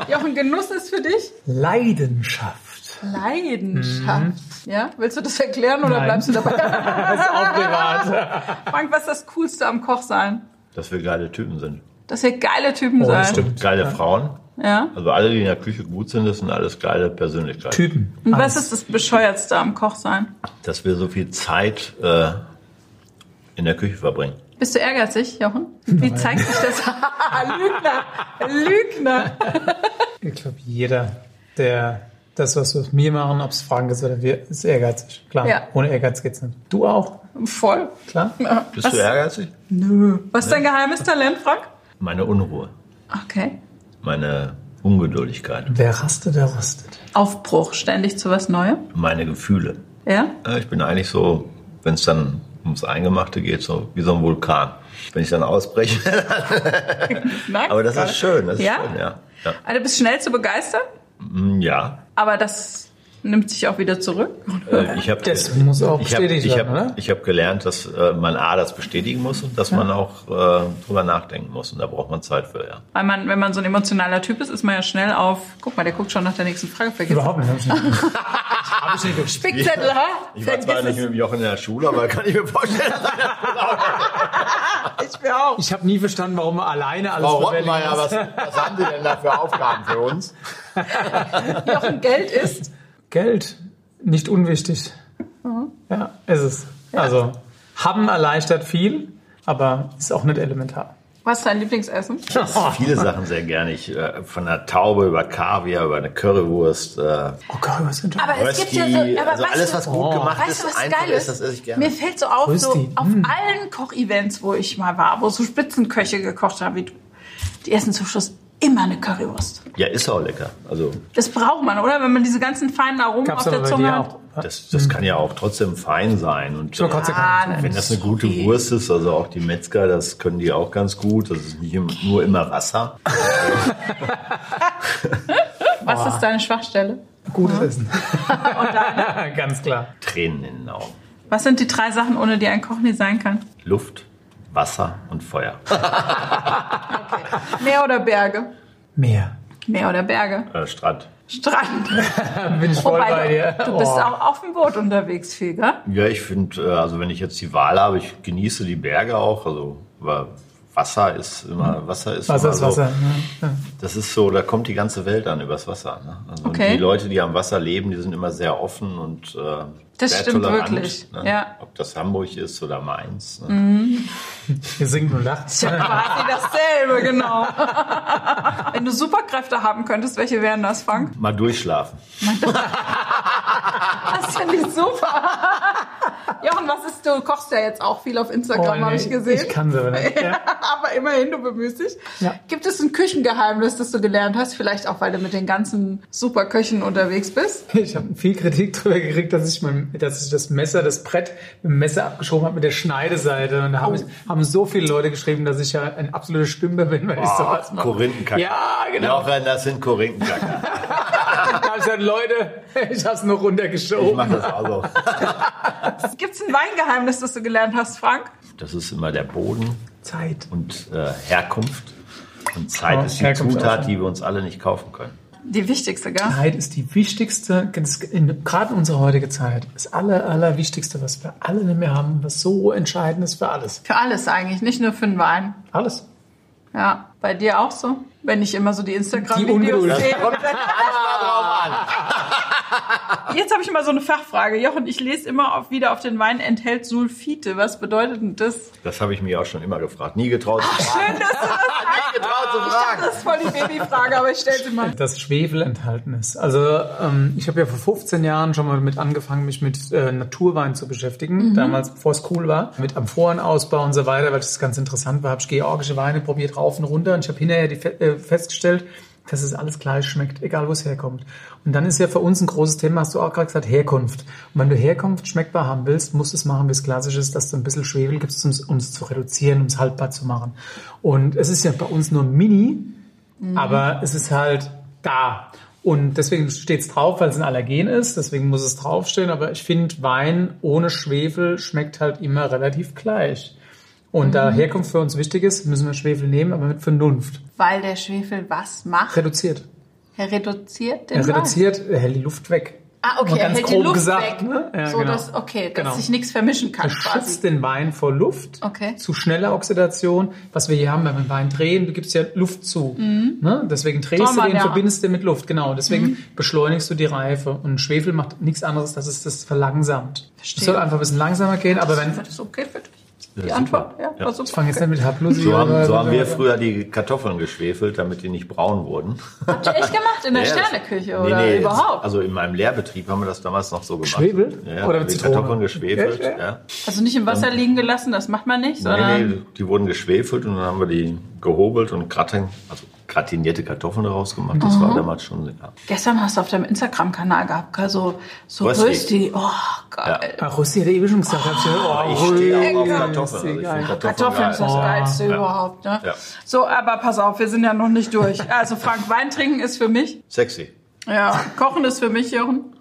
Jochen, Genuss ist für dich? Leidenschaft. Leidenschaft. Ja? Willst du das erklären oder Nein. bleibst du dabei? Das ist auch privat. Frank, was ist das Coolste am Koch sein? Dass wir geile Typen sind. Dass ihr geile Typen Oh, seid. stimmt. Geile Frauen. Ja? Also alle, die in der Küche gut sind, das sind alles geile Persönlichkeiten. Typen. Und was Alles. ist das Bescheuertste am Koch sein? Dass wir so viel Zeit äh, in der Küche verbringen. Bist du ehrgeizig, Jochen? Wie zeigt sich das? Lügner! Lügner! Ich glaube, jeder, der das, was wir mit mir machen, ob es Fragen ist oder wir, ist ehrgeizig. Klar, Ja. ohne Ehrgeiz geht's nicht. Du auch, Voll. klar? Bist Was? du ehrgeizig? Nö. Was ist dein geheimes Talent, Frank? Meine Unruhe, Okay. meine Ungeduldigkeit, Wer rastet, der rostet. Aufbruch, ständig zu was Neuem. meine Gefühle. Ja? Ja, Ich bin eigentlich so, wenn es dann ums Eingemachte geht, so wie so ein Vulkan. Wenn ich dann ausbreche. Nein? Aber das ist schön, das ist Ja? schön, ja. Ja. Also du bist schnell zu begeistern, Mm, ja. aber das nimmt sich auch wieder zurück. Äh, Ich habe Das muss auch ich hab, bestätigt ich werden, hab, oder? Ich habe gelernt, dass äh, man A, das bestätigen muss und dass man auch äh, drüber nachdenken muss. Und da braucht man Zeit für, ja. Weil man, wenn man so ein emotionaler Typ ist, ist man ja schnell auf, guck mal, der guckt schon nach der nächsten Frage, vergiss Überhaupt nicht. Hab ich nicht. Hab ich nicht gespielt. Spickzettel, ha? Ich war zwar nicht mit dem Jochen in der Schule, aber kann ich mir vorstellen, dass. Ich mir auch. Ich habe nie verstanden, warum man alleine alles Frau muss. was, was haben Sie denn da für Aufgaben für uns? Jochen, Geld ist. Geld, nicht unwichtig. Ja, ist es. Also, haben erleichtert viel, aber ist auch nicht elementar. Was ist dein Lieblingsessen? Viele Sachen sehr gerne. Ich, äh, von der Taube über Kaviar, über eine Currywurst. Äh, Oh Gott, was sind Aber es gibt ja so, Rösti, aber also weißt alles, du, was gut gemacht weißt ist, du, was einfach geil ist, ist? das esse ich gerne. Mir fällt so auf, so Rösti, auf mm. allen Kochevents, wo ich mal war, wo so Spitzenköche gekocht haben wie du, die essen zum Schluss immer eine Currywurst. Ja, ist auch lecker. Also Das braucht man, oder? Wenn man diese ganzen feinen Aromen Gab's auf der Zunge hat. auch. das, das kann ja auch trotzdem fein sein. Und Dank. na, wenn das eine gute okay. Wurst ist, also auch die Metzger, das können die auch ganz gut. Das ist nicht im- nur immer Wasser. Was ist deine Schwachstelle? Gutes Essen. Ganz klar. Tränen in den Augen. Was sind die drei Sachen, ohne die ein Koch nie sein kann? Luft, Wasser und Feuer. Meer oder Berge? Meer. Meer oder Berge? Äh, Strand. Strand. Bin ich voll Wobei bei dir. du, du bist Oh. auch auf dem Boot unterwegs viel, gell? Ja, ich finde, äh, also wenn ich jetzt die Wahl habe, ich genieße die Berge auch. Also Wasser ist immer Wasser ist Wasser immer ist so, Wasser. Ja. Das ist so, da kommt die ganze Welt an übers Wasser. Ne? Also Okay. die Leute, die am Wasser leben, die sind immer sehr offen und äh, Das sehr stimmt tolerant, wirklich, Ne? ja. Ob das Hamburg ist oder Mainz. Ne? Wir singen und lachen. Ist ja quasi dasselbe, genau. Wenn du Superkräfte haben könntest, welche wären das, Frank? Mal durchschlafen. Das finde ich super. Jochen, was ist, du kochst ja jetzt auch viel auf Instagram, Oh, habe nee, ich gesehen. Ich kann sie aber nicht. Ja. aber immerhin, du bemühst dich. Ja. Gibt es ein Küchengeheimnis, das du gelernt hast? Vielleicht auch, weil du mit den ganzen Superköchen unterwegs bist? Ich habe viel Kritik darüber gekriegt, dass ich, mein, dass ich das Messer, das Brett mit dem Messer abgeschoben habe mit der Schneideseite. Und da haben, Oh. haben so viele Leute geschrieben, dass ich ja ein absoluter Stümper bin, wenn ich sowas mache. Korinthenkacker. Ja, genau. Jochen, das sind Korinthenkacker. Ich gesagt, Leute, ich habe es nur Ich runtergeschoben. mache das auch so. Gibt es ein Weingeheimnis, das du gelernt hast, Frank? Das ist immer der Boden Zeit. und äh, Herkunft. Und Zeit Oh, ist die Herkunft Zutat, die wir uns alle nicht kaufen können. Die wichtigste, gell? Zeit ist die wichtigste, gerade in unserer heutigen Zeit, das aller, allerwichtigste, was wir alle nicht mehr haben, was so entscheidend ist für alles. Für alles eigentlich, nicht nur für den Wein. Alles. Ja, bei dir auch so? Wenn ich immer so die Instagram-Videos sehe. Kommt drauf an. Jetzt habe ich mal so eine Fachfrage. Jochen, ich lese immer auf, wieder auf den Wein enthält Sulfite. Was bedeutet denn das? Das habe ich mir auch schon immer gefragt. Nie getraut zu fragen. Schön, dass du das Nie getraut zu Ich dachte, fragen. das ist voll die Babyfrage, aber ich stelle sie mal. dass Schwefel enthalten ist. Also ähm, ich habe ja vor 15 Jahren schon mal mit angefangen, mich mit äh, Naturwein zu beschäftigen. Damals, bevor es cool war, mit Amphorenausbau und so weiter, weil das ganz interessant war, habe ich georgische Weine probiert rauf und runter und ich habe hinterher die, äh, festgestellt, dass es alles gleich schmeckt, egal wo es herkommt. Und dann ist ja für uns ein großes Thema, hast du auch gerade gesagt, Herkunft. Und wenn du Herkunft schmeckbar haben willst, musst du es machen, wie es klassisch ist, dass du ein bisschen Schwefel gibst, um es zu reduzieren, um es haltbar zu machen. Und es ist ja bei uns nur mini, mhm. aber es ist halt da. Und deswegen steht es drauf, weil es ein Allergen ist, deswegen muss es draufstehen. Aber ich finde, Wein ohne Schwefel schmeckt halt immer relativ gleich. Und mhm. da Herkunft für uns wichtig ist, müssen wir Schwefel nehmen, aber mit Vernunft. Weil der Schwefel was macht? Reduziert. Er reduziert den Er reduziert, er hält die Luft weg. Ah, okay, er hält die Luft gesagt, weg. Ne? Ja, so, genau. dass, okay, dass genau. sich nichts vermischen kann. Er schützt den Wein vor Luft, okay. zu schneller Oxidation. Was wir hier haben, wenn wir den Wein drehen, du gibst ja Luft zu. Mhm. Ne? Deswegen drehst Trauma, du den, verbindest den mit Luft. Genau, deswegen mhm. beschleunigst du die Reife. Und Schwefel macht nichts anderes, dass es das verlangsamt. Es soll einfach ein bisschen langsamer gehen, aber wenn... Das okay dich die Antwort. Ja, ja. Ich fange jetzt mit Hablusi So haben, so haben wir früher die Kartoffeln geschwefelt, damit die nicht braun wurden. Habt ihr echt gemacht? In der ja, Sterneküche oder nee, überhaupt? Also in meinem Lehrbetrieb haben wir das damals noch so gemacht. Geschwefelt? Ja, oder mit die Kartoffeln geschwefelt. Ja, Also nicht im Wasser liegen gelassen, das macht man nicht, sondern... Nee, nee, die wurden geschwefelt und dann haben wir die gehobelt und gratin, also gratinierte Kartoffeln daraus gemacht. Das mhm. war damals schon. Ja. Gestern hast du auf deinem Instagram-Kanal gehabt, so, so Rösti. Oh, geil. Ja. Ach, Rösti hat er eben schon gesagt. Oh, ich stehe auch auf Kartoffeln. Also Kartoffeln, Kartoffeln ist das oh. Geilste ja. überhaupt. Ne? Ja. So, aber pass auf, wir sind ja noch nicht durch. Also Frank, Wein trinken ist für mich. Sexy. Ja, Kochen ist für mich, Jochen.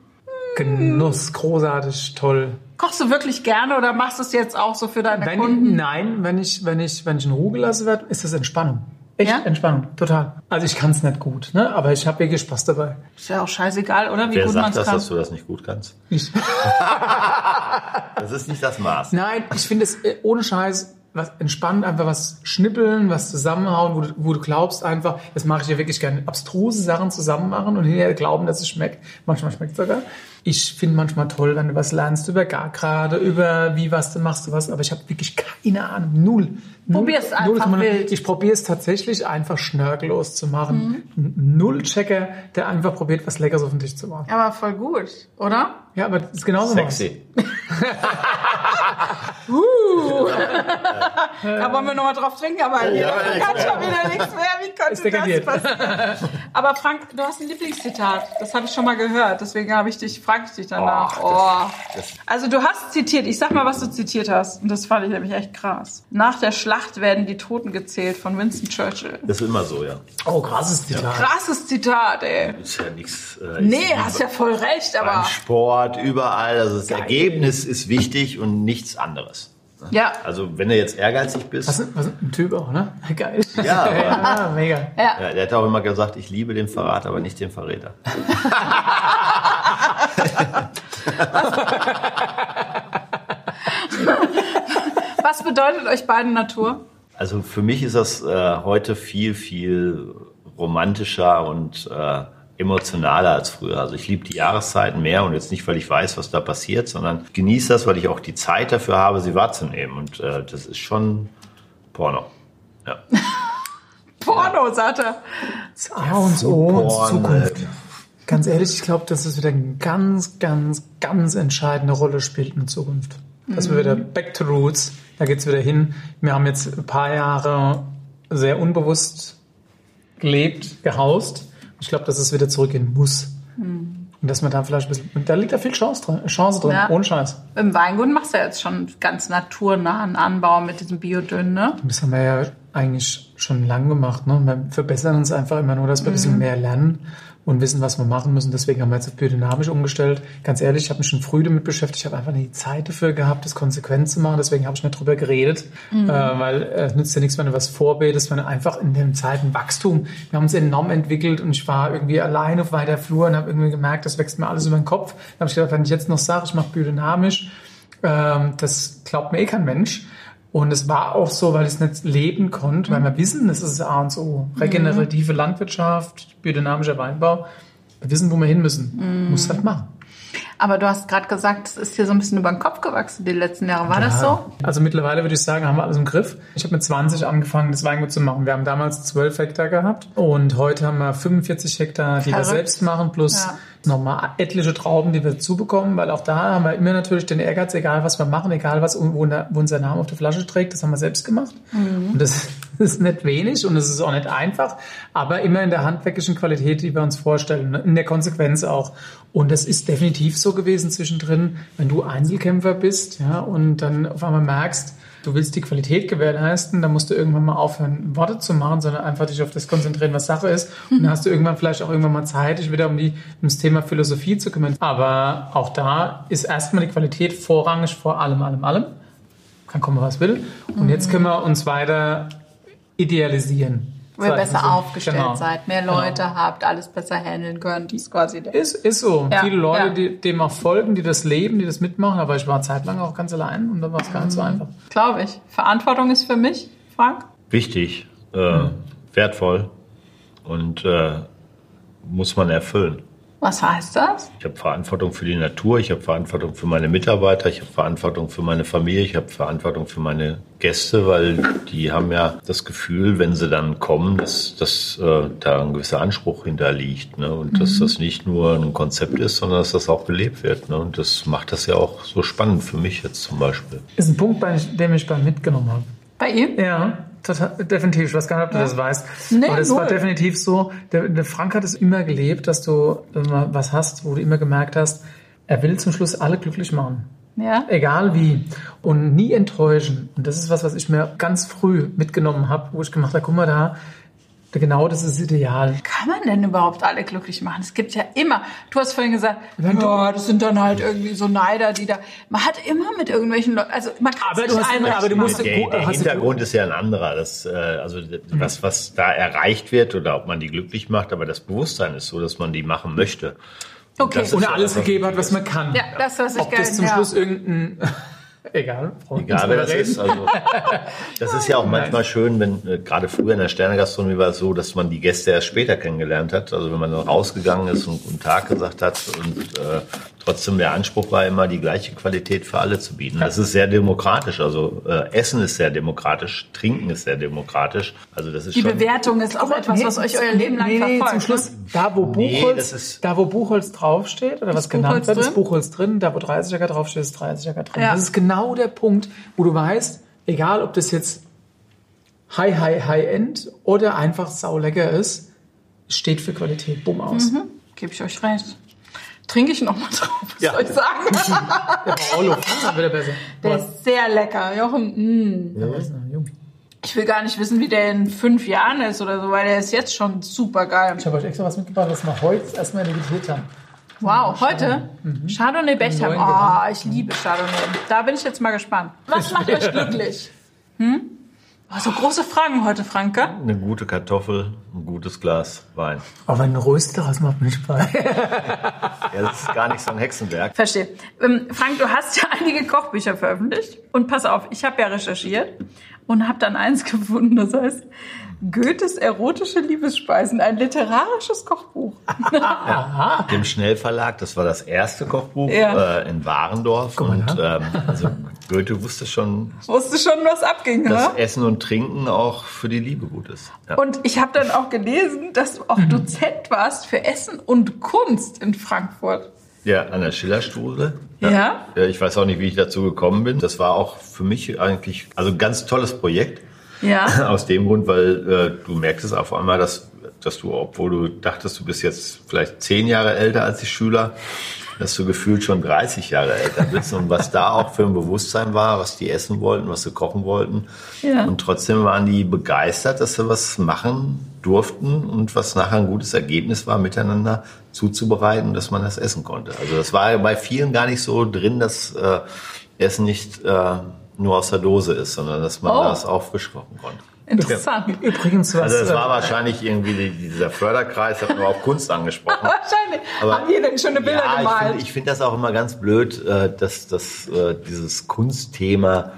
Genuss, großartig, toll. Kochst du wirklich gerne oder machst du es jetzt auch so für deine wenn, Kunden? Nein, wenn ich, wenn ich, wenn ich in Ruhe gelassen werde, ist das Entspannung. Echt ja? Entspannung, total. Also ich kann es nicht gut, ne? aber ich habe wirklich Spaß dabei. Ist ja auch scheißegal, oder? Wie Wer gut sagt das, kann. dass du das nicht gut kannst? Ich. das ist nicht das Maß. Nein, ich finde es äh, ohne Scheiß was entspannt, einfach was schnippeln, was zusammenhauen, wo du, wo du glaubst einfach, das mache ich ja wirklich gerne, abstruse Sachen zusammen machen und hinterher glauben, dass es schmeckt. Manchmal schmeckt es sogar. Ich finde manchmal toll, wenn du was lernst über gar gerade, über wie was du machst, du was, aber ich habe wirklich keine Ahnung, null. Probier's einfach null, wild. Ich probiere es tatsächlich einfach schnörkellos zu machen. Mhm. Null Checker, der einfach probiert, was Leckeres auf den Tisch zu machen. Aber voll gut, oder? Ja, aber das ist genauso Sexy. uh. da wollen wir nochmal drauf trinken, aber ja, ich kann schon wieder nichts mehr. Wie konnte das passieren? aber Frank, du hast ein Lieblingszitat. Das habe ich schon mal gehört. Deswegen habe ich dich, frage ich dich danach. Oh, oh. Das, das also du hast zitiert. Ich sag mal, was du zitiert hast. Und das fand ich nämlich echt krass. Nach der Schlacht werden die Toten gezählt von Winston Churchill. Das ist immer so, ja. Oh, krasses Zitat. Ja. Krasses Zitat, ey. Ist ja nichts. Äh, nee, hast ja voll recht, aber. Sport Sport, überall. Also das Geil. Ergebnis ist wichtig und nichts anderes. Ja. Also wenn du jetzt ehrgeizig bist. Was, was ein Typ auch, ne? Geil. Ja, ja mega. Ja. ja. Der hat auch immer gesagt, ich liebe den Verrat, aber nicht den Verräter. was bedeutet euch beiden Natur? Also für mich ist das äh, heute viel, viel romantischer und äh, emotionaler als früher. Also ich liebe die Jahreszeiten mehr und jetzt nicht, weil ich weiß, was da passiert, sondern genieße das, weil ich auch die Zeit dafür habe, sie wahrzunehmen. Und äh, das ist schon Porno. Ja. Porno, sagt er. A und O und Zukunft. Ganz ehrlich, ich glaube, dass es wieder eine ganz, ganz, ganz entscheidende Rolle spielt in Zukunft. Dass mhm. wir wieder back to roots, da geht's wieder hin. Wir haben jetzt ein paar Jahre sehr unbewusst gelebt, gehaust ich glaube, dass es wieder zurückgehen muss. Mhm. Und dass man da vielleicht ein bisschen, da liegt da viel Chance drin, Chance drin ja. ohne Scheiß. Im Weingut machst du ja jetzt schon ganz naturnahen Anbau mit diesem Biodünn, ne? Das haben wir ja eigentlich schon lange gemacht, ne? Wir verbessern uns einfach immer nur, dass wir mhm. ein bisschen mehr lernen und wissen, was wir machen müssen. Deswegen haben wir jetzt auf biodynamisch umgestellt. Ganz ehrlich, ich habe mich schon früh damit beschäftigt. Ich habe einfach nicht die Zeit dafür gehabt, das konsequent zu machen. Deswegen habe ich nicht drüber geredet, mhm. äh, weil es äh, nützt ja nichts, wenn du was vorbetest, wenn du einfach in den Zeiten Wachstum. Wir haben uns enorm entwickelt und ich war irgendwie alleine auf weiter Flur und habe irgendwie gemerkt, das wächst mir alles über den Kopf. Dann habe ich gedacht, wenn ich jetzt noch sage, ich mache biodynamisch, ähm, das glaubt mir eh kein Mensch. Und es war auch so, weil ich es nicht leben konnte, weil wir wissen, das ist A und O. Regenerative Landwirtschaft, biodynamischer Weinbau. Wir wissen, wo wir hin müssen. Mhm. Muss halt machen. Aber du hast gerade gesagt, es ist hier so ein bisschen über den Kopf gewachsen die letzten Jahre. War ja. das so? Also mittlerweile würde ich sagen, haben wir alles im Griff. Ich habe mit 20 angefangen, das Weingut zu machen. Wir haben damals 12 Hektar gehabt und heute haben wir 45 Hektar, die Verrückt. wir selbst machen, plus ja nochmal etliche Trauben, die wir zubekommen, weil auch da haben wir immer natürlich den Ehrgeiz, egal was wir machen, egal was, wo, unser Name auf der Flasche trägt, das haben wir selbst gemacht. Mhm. Und das ist nicht wenig und es ist auch nicht einfach, aber immer in der handwerklichen Qualität, die wir uns vorstellen, in der Konsequenz auch. Und das ist definitiv so gewesen zwischendrin, wenn du Einzelkämpfer bist, ja, und dann auf einmal merkst, du willst die Qualität gewährleisten, dann musst du irgendwann mal aufhören, Worte zu machen, sondern einfach dich auf das konzentrieren, was Sache ist. Und dann hast du irgendwann vielleicht auch irgendwann mal Zeit, dich wieder um, die, um das Thema Philosophie zu kümmern. Aber auch da ist erstmal die Qualität vorrangig vor allem, allem, allem. Kann kommen, was will. Und jetzt können wir uns weiter idealisieren. Wo ihr besser so. aufgestellt genau. seid, mehr genau. Leute genau. habt, alles besser handeln könnt. Ist quasi der. Ist, ist so. Ja. Viele Leute, ja. die dem auch folgen, die das leben, die das mitmachen. Aber ich war zeitlang auch ganz allein und da war es gar nicht so mhm. einfach. Glaube ich. Verantwortung ist für mich, Frank? Wichtig, äh, mhm. wertvoll und äh, muss man erfüllen. Was heißt das? Ich habe Verantwortung für die Natur, ich habe Verantwortung für meine Mitarbeiter, ich habe Verantwortung für meine Familie, ich habe Verantwortung für meine Gäste, weil die haben ja das Gefühl, wenn sie dann kommen, dass, dass äh, da ein gewisser Anspruch hinterliegt ne? und mhm. dass das nicht nur ein Konzept ist, sondern dass das auch gelebt wird. Ne? Und das macht das ja auch so spannend für mich jetzt zum Beispiel. Ist ein Punkt, den ich beim mitgenommen habe. Bei ihm? Ja. Total, definitiv. Ich weiß gar nicht, ob du ja. das weißt. Nee, Aber das null. war definitiv so. Der, der Frank hat es immer gelebt, dass du immer was hast, wo du immer gemerkt hast, er will zum Schluss alle glücklich machen. Ja. Egal wie. Und nie enttäuschen. Und das ist was, was ich mir ganz früh mitgenommen habe, wo ich gemacht habe, guck mal da, Genau, das ist ideal. Kann man denn überhaupt alle glücklich machen? Es gibt ja immer, du hast vorhin gesagt, ja, das sind dann halt irgendwie so Neider, die da, man hat immer mit irgendwelchen Leuten, also man kann aber du hast, aber du musst, der, der Hintergrund ist ja ein anderer, das, äh, also was, was da erreicht wird oder ob man die glücklich macht, aber das Bewusstsein ist so, dass man die machen möchte. Okay. Und, und alles gegeben hat, was man kann. Ja, das, was ich Ob das zum ja. Schluss irgendein Egal. Egal, wer das ist. Also, das ist ja auch manchmal schön, wenn äh, gerade früher in der Sternegastronomie war es so, dass man die Gäste erst später kennengelernt hat. Also wenn man dann rausgegangen ist und guten Tag gesagt hat und äh, trotzdem der Anspruch war immer, die gleiche Qualität für alle zu bieten. Das ist sehr demokratisch. Also äh, Essen ist sehr demokratisch, Trinken ist sehr demokratisch. Also das ist die schon Bewertung ist auch etwas, was euch euer Leben lang nee, nee, verfolgt. Zum Schluss, ne? da wo Buchholz, nee, da wo Buchholz draufsteht oder was genannt wird, ist Buchholz drin. Da wo 30er draufsteht, ist 30er drin. Ja. Das ist genau der Punkt, wo du weißt, egal ob das jetzt High, High, High End oder einfach saulecker ist, steht für Qualität. Bumm aus. Mhm. Gebe ich euch recht. Trinke ich noch mal drauf, was ja. soll ich sagen? der Paolo wieder besser. Der ist sehr lecker. Jochen, mh. Ja, ich will gar nicht wissen, wie der in fünf Jahren ist oder so, weil der ist jetzt schon super geil. Ich habe euch extra was mitgebracht, was wir heute erstmal digitiert haben. Wow, heute? Mhm. Chardonnay Bechtheim. Oh, ich liebe Chardonnay. Da bin ich jetzt mal gespannt. Was macht euch glücklich? Hm? Oh, so große Fragen heute, Franke. Eine gute Kartoffel, ein gutes Glas Wein. Aber ein Röster, was macht mich bei? ja, das ist gar nicht so ein Hexenwerk. Verstehe. Ähm, Frank, du hast ja einige Kochbücher veröffentlicht. Und pass auf, ich habe ja recherchiert und habe dann eins gefunden, das heißt Goethes erotische Liebesspeisen, ein literarisches Kochbuch. ja, dem Schnellverlag, das war das erste Kochbuch ja. äh, in Warendorf. Mal, und ähm, also Goethe wusste schon, wusste schon, was abging, dass ne? Essen und Trinken auch für die Liebe gut ist. Ja. Und ich habe dann auch gelesen, dass du auch. Dozent warst für Essen und Kunst in Frankfurt. Ja, an der Schillerstuhle. Ja. ja. Ich weiß auch nicht, wie ich dazu gekommen bin. Das war auch für mich eigentlich also ein ganz tolles Projekt. Ja. Aus dem Grund, weil äh, du merkst es auf einmal, dass, dass du, obwohl du dachtest, du bist jetzt vielleicht zehn Jahre älter als die Schüler, dass du gefühlt schon 30 Jahre älter bist und was da auch für ein Bewusstsein war, was die essen wollten, was sie kochen wollten. Ja. Und trotzdem waren die begeistert, dass sie was machen durften und was nachher ein gutes Ergebnis war, miteinander zuzubereiten, dass man das essen konnte. Also das war bei vielen gar nicht so drin, dass äh, Essen nicht äh, nur aus der Dose ist, sondern dass man oh. das aufgeschrocken konnte. Interessant. Übrigens was. Also das war äh, wahrscheinlich irgendwie dieser Förderkreis, hat nur auf Kunst angesprochen. wahrscheinlich. Aber, Haben die denn schöne Bilder ja, gemalt? Ich finde find das auch immer ganz blöd, äh, dass, dass äh, dieses Kunstthema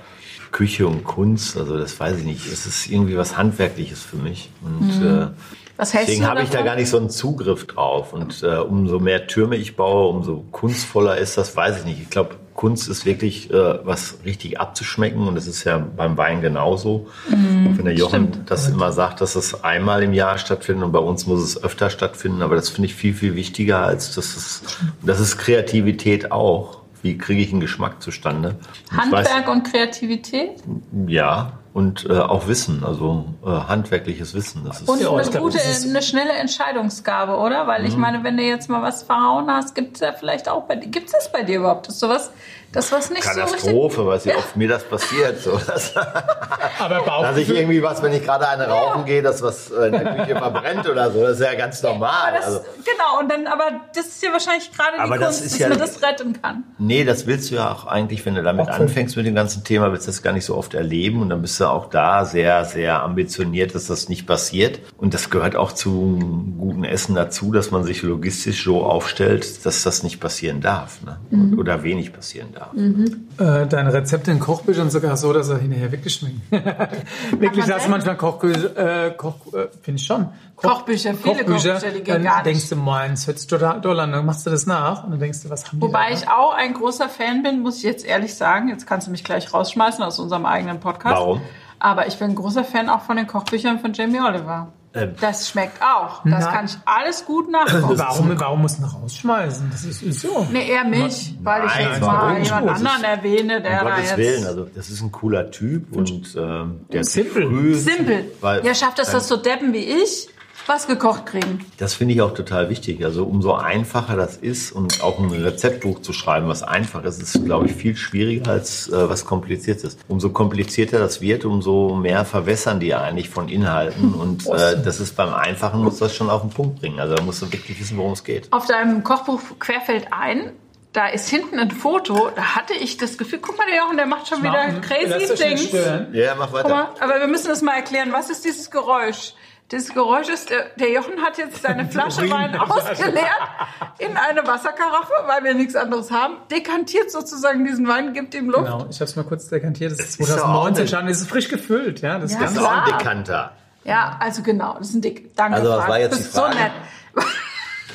Küche und Kunst, also das weiß ich nicht, es ist irgendwie was Handwerkliches für mich. Und mhm. Deswegen habe ich da gar nicht so einen Zugriff drauf. Und äh, umso mehr Türme ich baue, umso kunstvoller ist das, weiß ich nicht. Ich glaube, Kunst ist wirklich äh, was richtig abzuschmecken und das ist ja beim Wein genauso. Mhm, wenn der Jochen stimmt. das immer sagt, dass es einmal im Jahr stattfindet und bei uns muss es öfter stattfinden, aber das finde ich viel, viel wichtiger als das ist, das ist Kreativität auch. Wie kriege ich einen Geschmack zustande? Handwerk weiß, und Kreativität? Ja, und äh, auch Wissen, also äh, handwerkliches Wissen. Das ist und ja, eine gute, eine schnelle Entscheidungsgabe, oder? Weil ich mhm. meine, wenn du jetzt mal was verhauen hast, gibt es ja vielleicht auch bei dir, gibt es das bei dir überhaupt? Ist sowas, das was nicht Katastrophe, so wie oft mir das passiert. So. Das, Aber Bauch dass ich irgendwie was, wenn ich gerade eine rauchen gehe, dass was äh, in der Küche verbrennt oder so, das ist ja ganz normal. Das, also, genau, und dann, aber das ist ja wahrscheinlich gerade die Kunst, das dass ja, man das retten kann. Nee, das willst du ja auch eigentlich, wenn du damit okay. anfängst mit dem ganzen Thema, willst du das gar nicht so oft erleben und dann bist du auch da sehr, sehr ambitioniert, dass das nicht passiert. Und das gehört auch zu gutem Essen dazu, dass man sich logistisch so aufstellt, dass das nicht passieren darf ne? Mhm. oder wenig passieren darf. Mhm. Äh, deine Rezepte in Kochbüchern sogar so, dass er hinterher weggeschminkt. Wirklich, dass du manchmal Kochbücher, äh, Koch, äh, finde ich schon. Koch, Kochbücher, viele Kochbücher, Kochbücher die gehen nicht. denkst du, meins hört sich total doll an, dann machst du das nach und dann denkst du, was haben die Wobei ich auch ein großer Fan bin, muss ich jetzt ehrlich sagen, jetzt kannst du mich gleich rausschmeißen aus unserem eigenen Podcast. Warum? Aber ich bin ein großer Fan auch von den Kochbüchern von Jamie Oliver. Ähm, das schmeckt auch. Das na, kann ich alles gut nachkochen. Warum, warum muss man rausschmeißen? Das ist, ist so. Nee, eher mich, weil ich jetzt mal jemand anderen erwähne, der um da Gottes jetzt... Willen, also das ist ein cooler Typ und ähm, der Simple. Simple. Weil, ja, schafft das, das so deppen wie ich? Was gekocht kriegen. Das finde ich auch total wichtig. Also umso einfacher das ist und auch ein Rezeptbuch zu schreiben, was einfach ist, ist, glaube ich, viel schwieriger als äh, was kompliziert ist. Umso komplizierter das wird, umso mehr verwässern die eigentlich von Inhalten. Und äh, das ist beim Einfachen, muss das schon auf den Punkt bringen. Also da musst du wirklich wissen, worum es geht. Auf deinem Kochbuch Querfeld ein da ist hinten ein Foto, da hatte ich das Gefühl, guck mal, der Jochen, der macht schon wieder crazy Things. Ja, mach weiter. Mal, aber wir müssen das mal erklären. Was ist dieses Geräusch? Das Geräusch ist, der, der Jochen hat jetzt seine Flasche Wein ausgeleert in eine Wasserkaraffe, weil wir nichts anderes haben, dekantiert sozusagen diesen Wein, gibt ihm Luft. Genau, ich habe es mal kurz dekantiert, das ist 2019 schon, ist frisch gefüllt. Ja, das, ja, ist, auch ein Dekanter. Ja, also genau, das ist ein Dick. Danke, also was war jetzt die Frage? so nett.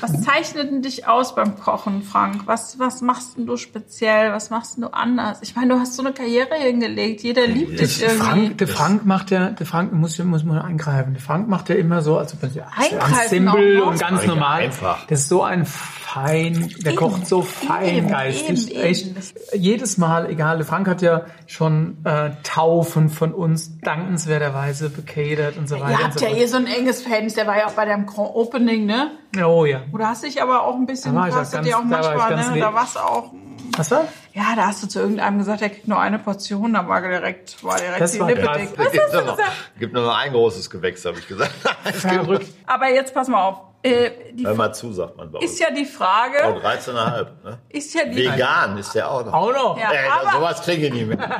Was zeichnet denn dich aus beim Kochen, Frank? Was, was machst du speziell? Was machst du anders? Ich meine, du hast so eine Karriere hingelegt. Jeder liebt dich irgendwie. Frank, der Frank macht ja, der Frank muss, muss man eingreifen. Der Frank macht ja immer so, also ganz simpel und ganz normal. Einfach. Das ist so ein fein, der eben, kocht so feingeistig. Eben, Echt, jedes Mal, egal. Frank hat ja schon äh, Taufen von uns dankenswerterweise bekadert und so weiter. Ihr habt so ja eh so ein enges Verhältnis. Der war ja auch bei deinem Grand Opening, ne? Oh ja. Oder hast dich aber auch ein bisschen, da hast du dir auch manchmal, ne? Da war's auch. Was war? Ja, da hast du zu irgendeinem gesagt, er kriegt nur eine Portion, da war direkt, war direkt das die Lippe dick. Was hast du gesagt? Gibt nur noch ein großes Gewächs, habe ich gesagt. Verrückt. aber jetzt pass mal auf. Äh, Hör mal zu, sagt man bei uns. Ist ja die Frage. Oh, 13,5. Ne? Ist ja die Vegan ist der auch noch. Auch noch? Ja, äh, aber, sowas kriege ich nicht mehr.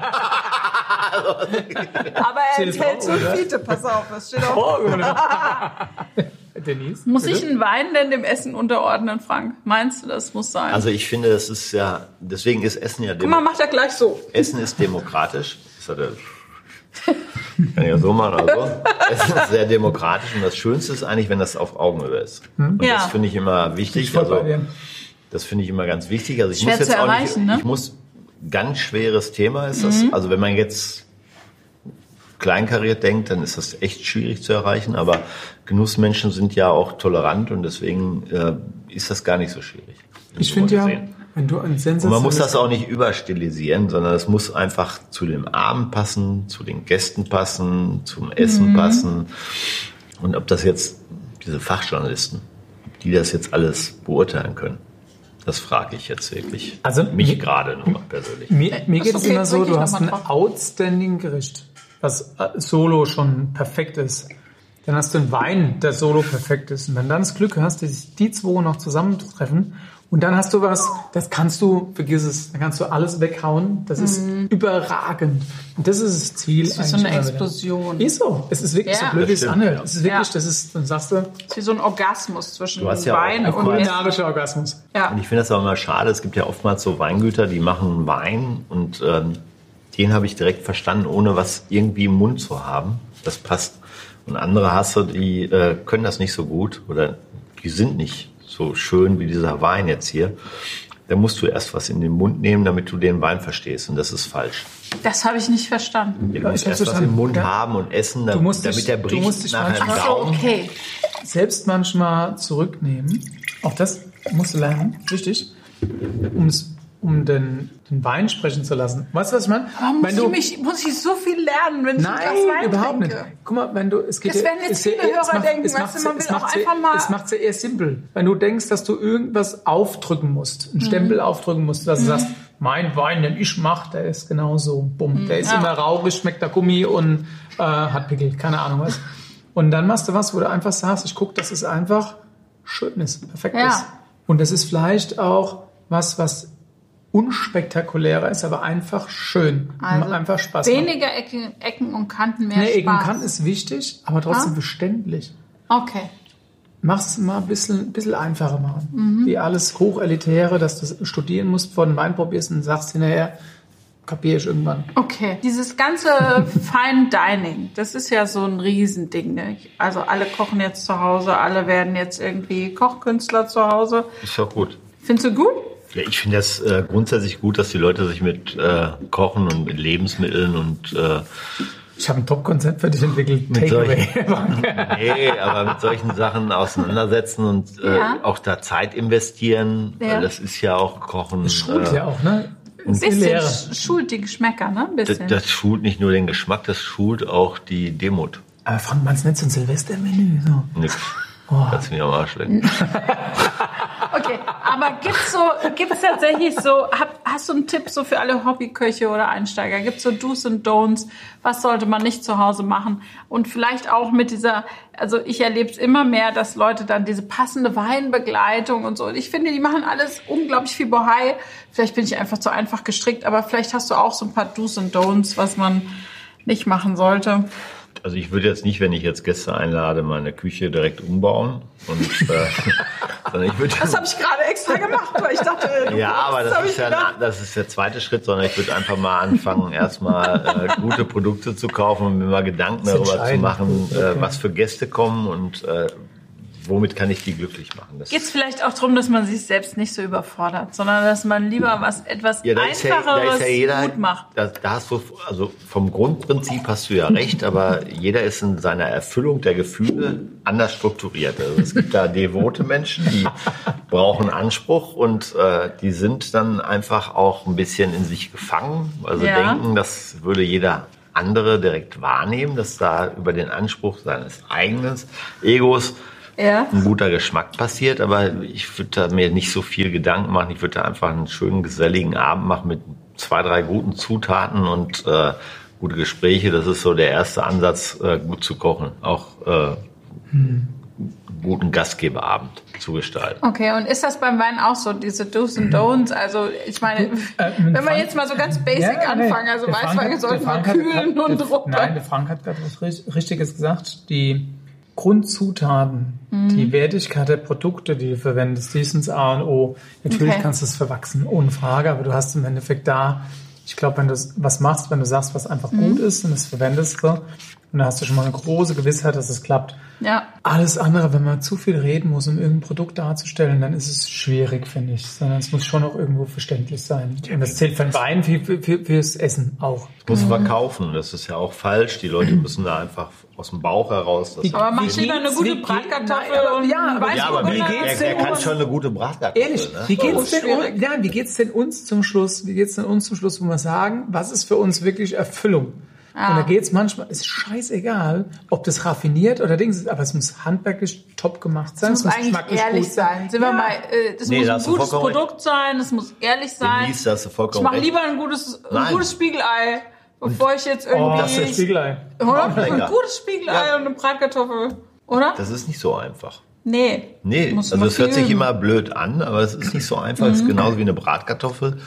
aber er enthält Sulfite, pass auf, das steht auch. Oh, Denise? Muss bitte? ich einen Wein denn dem Essen unterordnen, Frank? Meinst du, das muss sein? Also ich finde, das ist ja, deswegen ist Essen ja Guck mal, macht er gleich so. Essen ist demokratisch. Das hat er kann ich ja so machen, also. Es ist sehr demokratisch und das Schönste ist eigentlich, wenn das auf Augenhöhe ist. Hm? Und ja. das finde ich immer wichtig. Ich also, das finde ich immer ganz wichtig. Also ich Schwer muss jetzt auch nicht, ne? ich muss, ganz schweres Thema ist das. Mhm. Also wenn man jetzt kleinkariert denkt, dann ist das echt schwierig zu erreichen. Aber Genussmenschen sind ja auch tolerant und deswegen äh, ist das gar nicht so schwierig. Ich finde ja, wenn du ein und man muss das auch nicht überstilisieren, sondern es muss einfach zu dem Abend passen, zu den Gästen passen, zum Essen mhm. passen. Und ob das jetzt diese Fachjournalisten, die das jetzt alles beurteilen können, das frage ich jetzt wirklich. Also mich gerade nur persönlich. Mir, mir geht es immer so, du hast ein outstanding Gericht was äh, solo schon perfekt ist. Dann hast du einen Wein, der solo perfekt ist. Und wenn du dann das Glück hast, dass die zwei noch zusammentreffen und dann hast du was, das kannst du, vergiss es, dann kannst du alles weghauen. Das ist mhm. überragend. Und das ist das Ziel. Das ist so eine Explosion. Ist so. Es ist wirklich ja. so blöd, wie es anhört. Es ist wirklich, ja. das ist, dann sagst du. Es ist wie so ein Orgasmus zwischen ja Wein und kulinarischer Orgasmus. Ja. Und ich finde das auch immer schade. Es gibt ja oftmals so Weingüter, die machen Wein und ähm, den habe ich direkt verstanden, ohne was irgendwie im Mund zu haben. Das passt. Und andere Hasse, die äh, können das nicht so gut oder die sind nicht so schön wie dieser Wein jetzt hier. Da musst du erst was in den Mund nehmen, damit du den Wein verstehst. Und das ist falsch. Das habe ich nicht verstanden. Du musst erst was im Mund ja. haben und essen, damit, musst damit der bricht du musst dich nachher im Gaumen. Okay. Selbst manchmal zurücknehmen. Auch das musst du lernen. Wichtig. Um es um den, den Wein sprechen zu lassen. Weißt du, was ich meine? Aber muss, du, ich mich, muss ich so viel lernen, wenn ich nein, ein Glas Wein überhaupt trinke? nicht. Guck mal, wenn du, es geht Das werden jetzt viele Hörer macht, denken, es weißt du, man will es auch einfach mal- Es macht ja eher simpel. Wenn du denkst, dass du irgendwas aufdrücken musst, einen Stempel aufdrücken musst, dass du sagst, mein Wein, den ich mach, der ist genauso, bumm, der ist Ja. immer rauchig, schmeckt nach Gummi und äh, hat Pickel, keine Ahnung was. Und dann machst du was, wo du einfach sagst, ich guck, dass es einfach schön ist, perfekt Ja. ist. Und das ist vielleicht auch was, was unspektakulärer ist, aber einfach schön. Also einfach Spaß macht. Weniger Ecken, Ecken und Kanten, mehr Nee, Spaß. Ecken kann ist wichtig, aber trotzdem Ja? beständig. Okay. Mach's mal ein bisschen, bisschen einfacher machen. Mhm. Wie alles Hochelitäre, dass du studieren musst, vor den Wein probierst und sagst hinterher, kapier ich irgendwann. Okay. Dieses ganze Fine Dining, das ist ja so ein Riesending. Ne? Also alle kochen jetzt zu Hause, alle werden jetzt irgendwie Kochkünstler zu Hause. Ist doch gut. Findest du gut? Ja, ich finde das äh, grundsätzlich gut, dass die Leute sich mit äh, Kochen und mit Lebensmitteln und äh, Ich habe ein Top-Konzept für dich entwickelt. Mit Takeaway. nee, aber mit solchen Sachen auseinandersetzen und äh, Ja. auch da Zeit investieren. Ja. Weil das ist ja auch Kochen. Das schult äh, ja auch, ne? Ein bisschen schult die Geschmäcker, ne? Ein das, bisschen. das schult nicht nur den Geschmack, das schult auch die Demut. Aber Frank, meinst du nicht so ein Silvestermenü? So. Nix. Kannst du mich am Arsch lecken. Okay, aber gibt's so, gibt's tatsächlich so, hast du einen Tipp so für alle Hobbyköche oder Einsteiger? Gibt's so Do's und Don'ts? Was sollte man nicht zu Hause machen? Und vielleicht auch mit dieser, also ich erlebe es immer mehr, dass Leute dann diese passende Weinbegleitung und so. Und ich finde, die machen alles unglaublich viel Bohai. Vielleicht bin ich einfach zu einfach gestrickt, aber vielleicht hast du auch so ein paar Do's und Don'ts, was man nicht machen sollte. Also ich würde jetzt nicht, wenn ich jetzt Gäste einlade, meine Küche direkt umbauen. Und, äh, sondern ich würde Das habe ich gerade extra gemacht, weil ich dachte, du Ja, aber das das ist ja gedacht. das ist der zweite Schritt, sondern ich würde einfach mal anfangen, erstmal äh, gute Produkte zu kaufen und mir mal Gedanken darüber zu machen, Okay. äh, was für Gäste kommen und äh, womit kann ich die glücklich machen. Geht es vielleicht auch darum, dass man sich selbst nicht so überfordert, sondern dass man lieber was etwas ja, ja, Einfacheres ist ja jeder, gut macht. Da, da hast du, also vom Grundprinzip hast du ja recht, aber jeder ist in seiner Erfüllung der Gefühle anders strukturiert. Also es gibt da devote Menschen, die brauchen Anspruch und äh, die sind dann einfach auch ein bisschen in sich gefangen. Also Ja. denken, das würde jeder andere direkt wahrnehmen, dass da über den Anspruch seines eigenen Egos Ja. ein guter Geschmack passiert, aber ich würde da mir nicht so viel Gedanken machen. Ich würde da einfach einen schönen, geselligen Abend machen mit zwei, drei guten Zutaten und äh, gute Gespräche. Das ist so der erste Ansatz, äh, gut zu kochen. Auch äh, guten Gastgeberabend zu gestalten. Okay, und ist das beim Wein auch so, diese Do's und Don'ts? Also ich meine, wenn wir jetzt mal so ganz basic Ja, anfangen, also Weißwein sollte man kühlen hat- und der- runter. Nein, der Frank hat gerade was Richt- Richtiges gesagt. Die Grundzutaten, Mhm. die Wertigkeit der Produkte, die du verwendest, die sind das A und O. Natürlich Okay. kannst du es verwachsen, ohne Frage, aber du hast im Endeffekt da, ich glaube, wenn du was machst, wenn du sagst, was einfach Mhm. gut ist und es verwendest du, und da hast du schon mal eine große Gewissheit, dass es klappt. Ja. Alles andere, wenn man zu viel reden muss, um irgendein Produkt darzustellen, dann ist es schwierig, finde ich. Sondern es muss schon auch irgendwo verständlich sein. Und das zählt für den Wein wie für, für, fürs Essen auch. Das muss verkaufen. Das ist ja auch falsch. Die Leute müssen da einfach aus dem Bauch heraus. Das Aber mach Wie lieber eine gute Bratkartoffel und ja, aber- ja, aber wie geht's denn er kann uns? schon eine gute Bratkartoffel. Ehrlich, ne? wie geht's Oh, denn uns, ja, wie geht's denn uns zum Schluss? Wie geht's denn uns zum Schluss, wo wir sagen, was ist für uns wirklich Erfüllung? Ah. Und da geht's manchmal, ist scheißegal, ob das raffiniert oder Dings ist, aber es muss handwerklich top gemacht sein. Es muss eigentlich geschmacklich ehrlich gut sein. Sind wir Ja. mal, äh, das Nee, muss da ein gutes Produkt sein, es muss ehrlich sein. Denise, da hast du Ich vollkommen mache recht. lieber ein gutes, ein Nein. gutes Spiegelei, bevor ich jetzt Oh, irgendwie. das ist der Spiegelei. Ein gutes Spiegelei Ja. und eine Bratkartoffel. Oder? Das ist nicht so einfach. nee. Nee, also es hört sich immer blöd an, aber es ist nicht so einfach. Es ist genauso wie eine Bratkartoffel.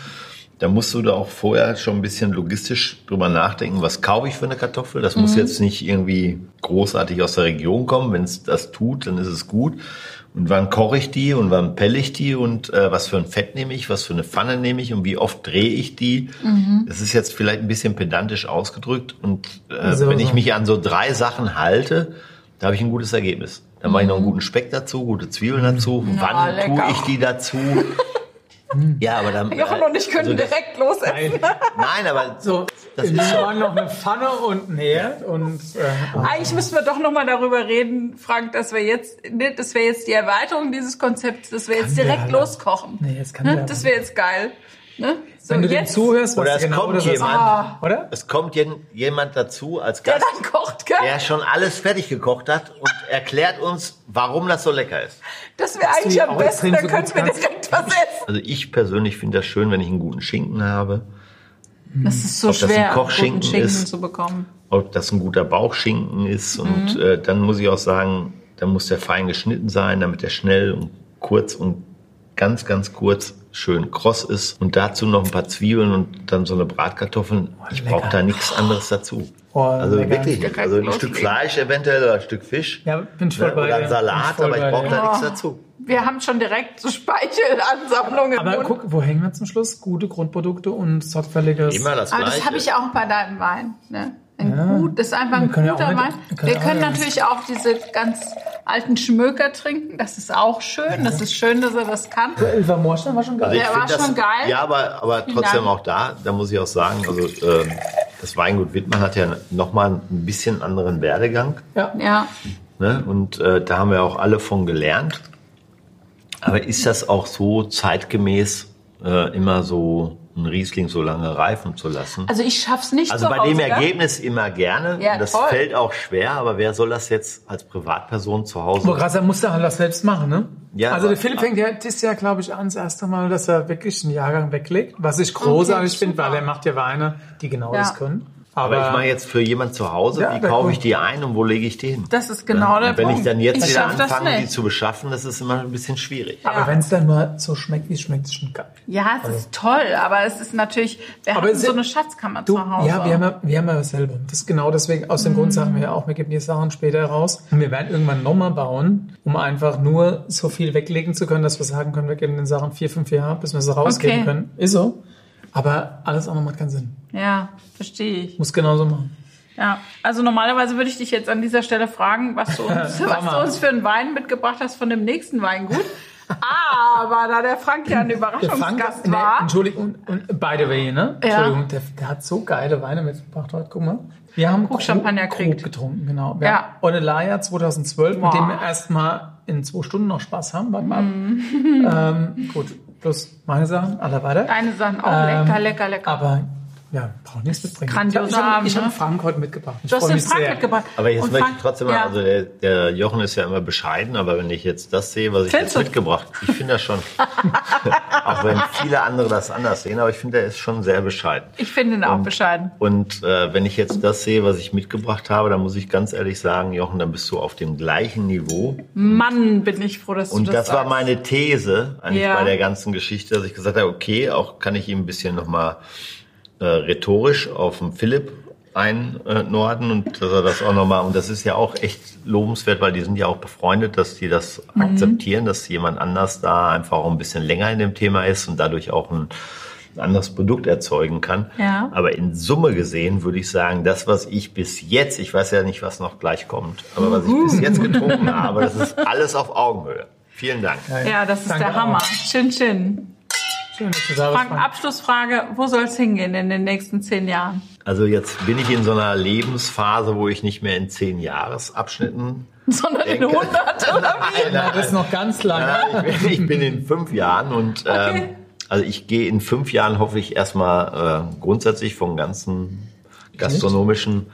Da musst du da auch vorher schon ein bisschen logistisch drüber nachdenken, was kaufe ich für eine Kartoffel. Das muss jetzt nicht irgendwie großartig aus der Region kommen. Wenn es das tut, dann ist es gut. Und wann koche ich die und wann pelle ich die und äh, was für ein Fett nehme ich, was für eine Pfanne nehme ich und wie oft drehe ich die. Das ist jetzt vielleicht ein bisschen pedantisch ausgedrückt. Und äh, So, wenn ich mich an so drei Sachen halte, da habe ich ein gutes Ergebnis. Dann mache ich noch einen guten Speck dazu, gute Zwiebeln dazu. Wann lecker. tue ich die dazu? ja, aber dann. Jochen und ich können also das- direkt losessen. Nein, aber So, Das wir ist so. noch eine Pfanne und ein Herd und äh, Eigentlich müssten wir doch nochmal darüber reden, Frank, dass wir jetzt, ne, das wäre jetzt die Erweiterung dieses Konzepts, dass wir jetzt direkt alle. loskochen. Nee, jetzt kann Ne? Das wäre jetzt geil. Ne? So, Wenn du jetzt. dem zuhörst, was oder es genau kommt jemand, ah. oder? Es kommt jemand dazu als Gast, der, dann kocht, gell? der schon alles fertig gekocht hat und erklärt uns, warum das so lecker ist. Das wäre eigentlich am besten, dann könnten wir direkt was essen. Also ich persönlich finde das schön, wenn ich einen guten Schinken habe. Das ist so ob schwer, das ein Kochschinken guten Schinken ist, zu bekommen. Ob das ein guter Bauchschinken ist. Und mhm. äh, dann muss ich auch sagen, dann muss der fein geschnitten sein, damit er schnell und kurz und ganz, ganz kurz schön kross ist. Und dazu noch ein paar Zwiebeln und dann so eine Bratkartoffeln. Oh, ich brauche da nichts anderes dazu. Oh, also lecker. wirklich Also ein Stück Fleisch eventuell oder ein Stück Fisch. Ja, bin voll ne, bei Oder ein Salat, aber ich brauche da nichts dazu. Wir haben schon direkt so Speichelansammlungen. Aber guck, wo hängen wir zum Schluss? Gute Grundprodukte und sorgfälliges. Immer das Gleiche. Aber das habe ich auch bei deinem Wein. Ne? Ein ja. gut, das ist einfach ein guter ja Wein. Wir können, wir können natürlich auch diese ganz alten Schmöker trinken. Das ist auch schön. Das ist schön, dass er das kann. Der Elfer Moorstein war schon geil. Also Der war das, schon geil. Ja, aber, aber trotzdem Dank. auch da, da muss ich auch sagen, also äh, das Weingut Wittmann hat ja nochmal ein bisschen anderen Werdegang. Ja. ja. Ne? Und äh, da haben wir auch alle von gelernt. Aber ist das auch so zeitgemäß äh, immer so ein Riesling so lange reifen zu lassen. Also ich schaff's nicht. Also bei Hause, dem Ergebnis immer gerne. Ja, das toll. fällt auch schwer, aber wer soll das jetzt als Privatperson zu Hause? Aber krass, er muss ja das selbst machen, ne? Ja. Also der Philipp fängt ja das Jahr, glaube ich, an, das erste Mal, dass er wirklich einen Jahrgang weglegt, was ich großartig okay, finde, weil er macht ja Weine, die genau ja. das können. Aber, aber ich meine jetzt für jemand zu Hause, ja, wie kaufe ich die ein und wo lege ich die hin? Das ist genau ja? der Wenn Punkt. ich dann jetzt ich wieder anfange, die zu beschaffen, das ist immer ein bisschen schwierig. Ja. Aber wenn es dann nur so schmeckt, wie es schmeckt, ist schon geil. Ja, es also. ist toll, aber es ist natürlich, wir aber haben so eine Schatzkammer du, zu Hause. Ja, wir haben ja, wir haben ja dasselbe. Das ist genau deswegen, aus dem mhm. Grund sagen wir ja auch, wir geben die Sachen später raus. Und wir werden irgendwann nochmal bauen, um einfach nur so viel weglegen zu können, dass wir sagen können, wir geben den Sachen vier, fünf Jahre, bis wir sie rausgeben okay. können. Ist so. Aber alles andere macht keinen Sinn. Ja, verstehe ich. Muss genauso machen. Ja, also normalerweise würde ich dich jetzt an dieser Stelle fragen, was du uns, was du uns für einen Wein mitgebracht hast von dem nächsten Weingut. Aber da der Frank ja ein Überraschungsgast Frank, war. Nee, Entschuldigung, und, by the way, ne? Ja. Entschuldigung, der, der, hat so geile Weine mitgebracht heute. Guck mal. Wir haben Krug Champagner Krug getrunken, genau. Wir ja. Onelaya 2012, Boah. mit dem wir erstmal in zwei Stunden noch Spaß haben. Warte mal. Mm. ähm, gut, plus meine Sachen, alle weiter. Deine Sachen auch ähm, lecker, lecker, lecker. Aber ja, braucht nichts mitbringen. Grandioser ich habe hab, hab Frank heute mitgebracht. Ich du hast den Frank sehr. mitgebracht. Aber jetzt möchte ich trotzdem mal, also der, der, Jochen ist ja immer bescheiden, aber wenn ich jetzt das sehe, was ich Findest jetzt mitgebracht, ich finde das schon, auch wenn viele andere das anders sehen, aber ich finde, er ist schon sehr bescheiden. Ich finde ihn auch bescheiden. Und äh, wenn ich jetzt das sehe, was ich mitgebracht habe, dann muss ich ganz ehrlich sagen, Jochen, dann bist du auf dem gleichen Niveau. Mann, bin ich froh, dass du und das Und das war meine These eigentlich ja. bei der ganzen Geschichte, dass ich gesagt habe, okay, auch kann ich ihm ein bisschen nochmal äh, rhetorisch auf den Philipp einnorden und dass er das auch nochmal, und das ist ja auch echt lobenswert, weil die sind ja auch befreundet, dass die das mhm. akzeptieren, dass jemand anders da einfach auch ein bisschen länger in dem Thema ist und dadurch auch ein, anderes Produkt erzeugen kann. Ja. Aber in Summe gesehen würde ich sagen, das, was ich bis jetzt, ich weiß ja nicht, was noch gleich kommt, aber was ich bis jetzt getrunken habe, das ist alles auf Augenhöhe. Vielen Dank. Ja, das ist Danke der Hammer. Auch. Chin Chin. Schön, dass du da Frank, Abschlussfrage, wo soll es hingehen in den nächsten zehn Jahren? Also jetzt bin ich in so einer Lebensphase, wo ich nicht mehr in zehn Jahresabschnitten sondern denke. in 100 oder wie? Nein, das ist noch ganz lange. Ja, ich, bin, ich, bin, in fünf Jahren und okay. ähm, also ich gehe in fünf Jahren hoffe ich erstmal äh, grundsätzlich vom ganzen gastronomischen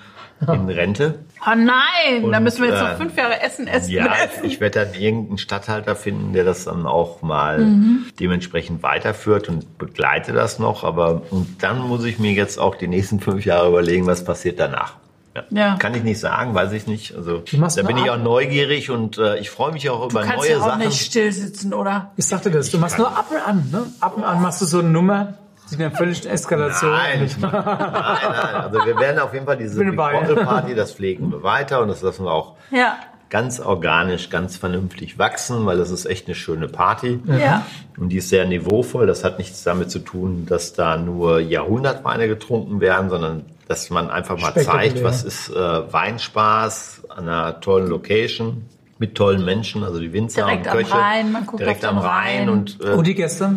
in Rente. Oh nein, und, da müssen wir jetzt noch äh, fünf Jahre Essen essen. Ja, essen. ich werde dann irgendeinen Stadthalter finden, der das dann auch mal mhm. dementsprechend weiterführt und begleite das noch. Aber und dann muss ich mir jetzt auch die nächsten fünf Jahre überlegen, was passiert danach. Ja. ja. Kann ich nicht sagen, weiß ich nicht. Also da bin ich auch neugierig und äh, ich freue mich auch über neue Sachen. Du kannst ja auch nicht still sitzen, oder? Ich sagte das, du machst nur ab und an, ne? Ab und an machst du so eine Nummer, Sie sind ja völlig Eskalation. Nein, nein, nein. Also wir werden auf jeden Fall diese Big Party, das pflegen wir weiter und das lassen wir auch ja. ganz organisch, ganz vernünftig wachsen, weil das ist echt eine schöne Party. Ja. Und die ist sehr niveauvoll. Das hat nichts damit zu tun, dass da nur Jahrhundertweine getrunken werden, sondern dass man einfach mal zeigt, was ist äh, Weinspaß an einer tollen Location mit tollen Menschen, also die Winzer direkt und Köche. Am Rhein, man guckt direkt am Rhein. Und, äh, und die Gäste,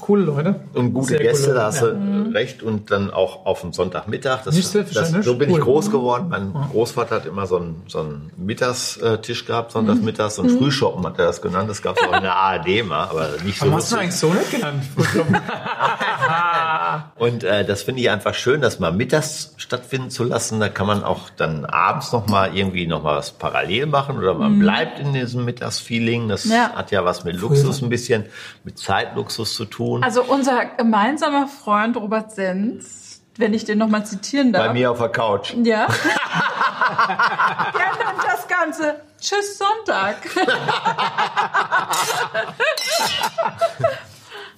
coole Leute. Und gute Sehr Gäste, da hast du mhm. recht. Und dann auch auf dem Sonntagmittag. Das, Nicht das, so bin cool. ich groß geworden. Mein ja. Großvater hat immer so einen, so einen Mittagstisch gehabt, sonntagsmittags. So ein mhm. Frühschoppen hat er das genannt. Das gab es auch in der ARD mal, aber nicht so. Aber hast du eigentlich so nicht genannt? und äh, das finde ich einfach schön, das mal mittags stattfinden zu lassen. Da kann man auch dann abends noch mal irgendwie noch mal was parallel machen oder man mhm. Bleibt in diesem Mittagsfeeling. Das ja. hat ja was mit Luxus ein bisschen, mit Zeitluxus zu tun. Also unser gemeinsamer Freund Robert Senz, wenn ich den noch mal zitieren darf. Bei mir auf der Couch. Ja. Der nennt das Ganze Tschüss Sonntag.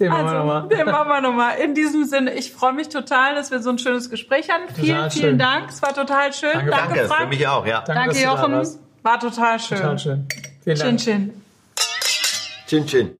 Den machen also, wir nochmal. Den machen wir nochmal. In diesem Sinne, ich freue mich total, dass wir so ein schönes Gespräch hatten. Vielen, vielen schön. Dank. Es war total schön. Danke, Danke, Danke für mich auch, ja. Danke, Danke Jochen. War total schön. Total schön. Vielen Dank. Chin, chin. Chin, chin.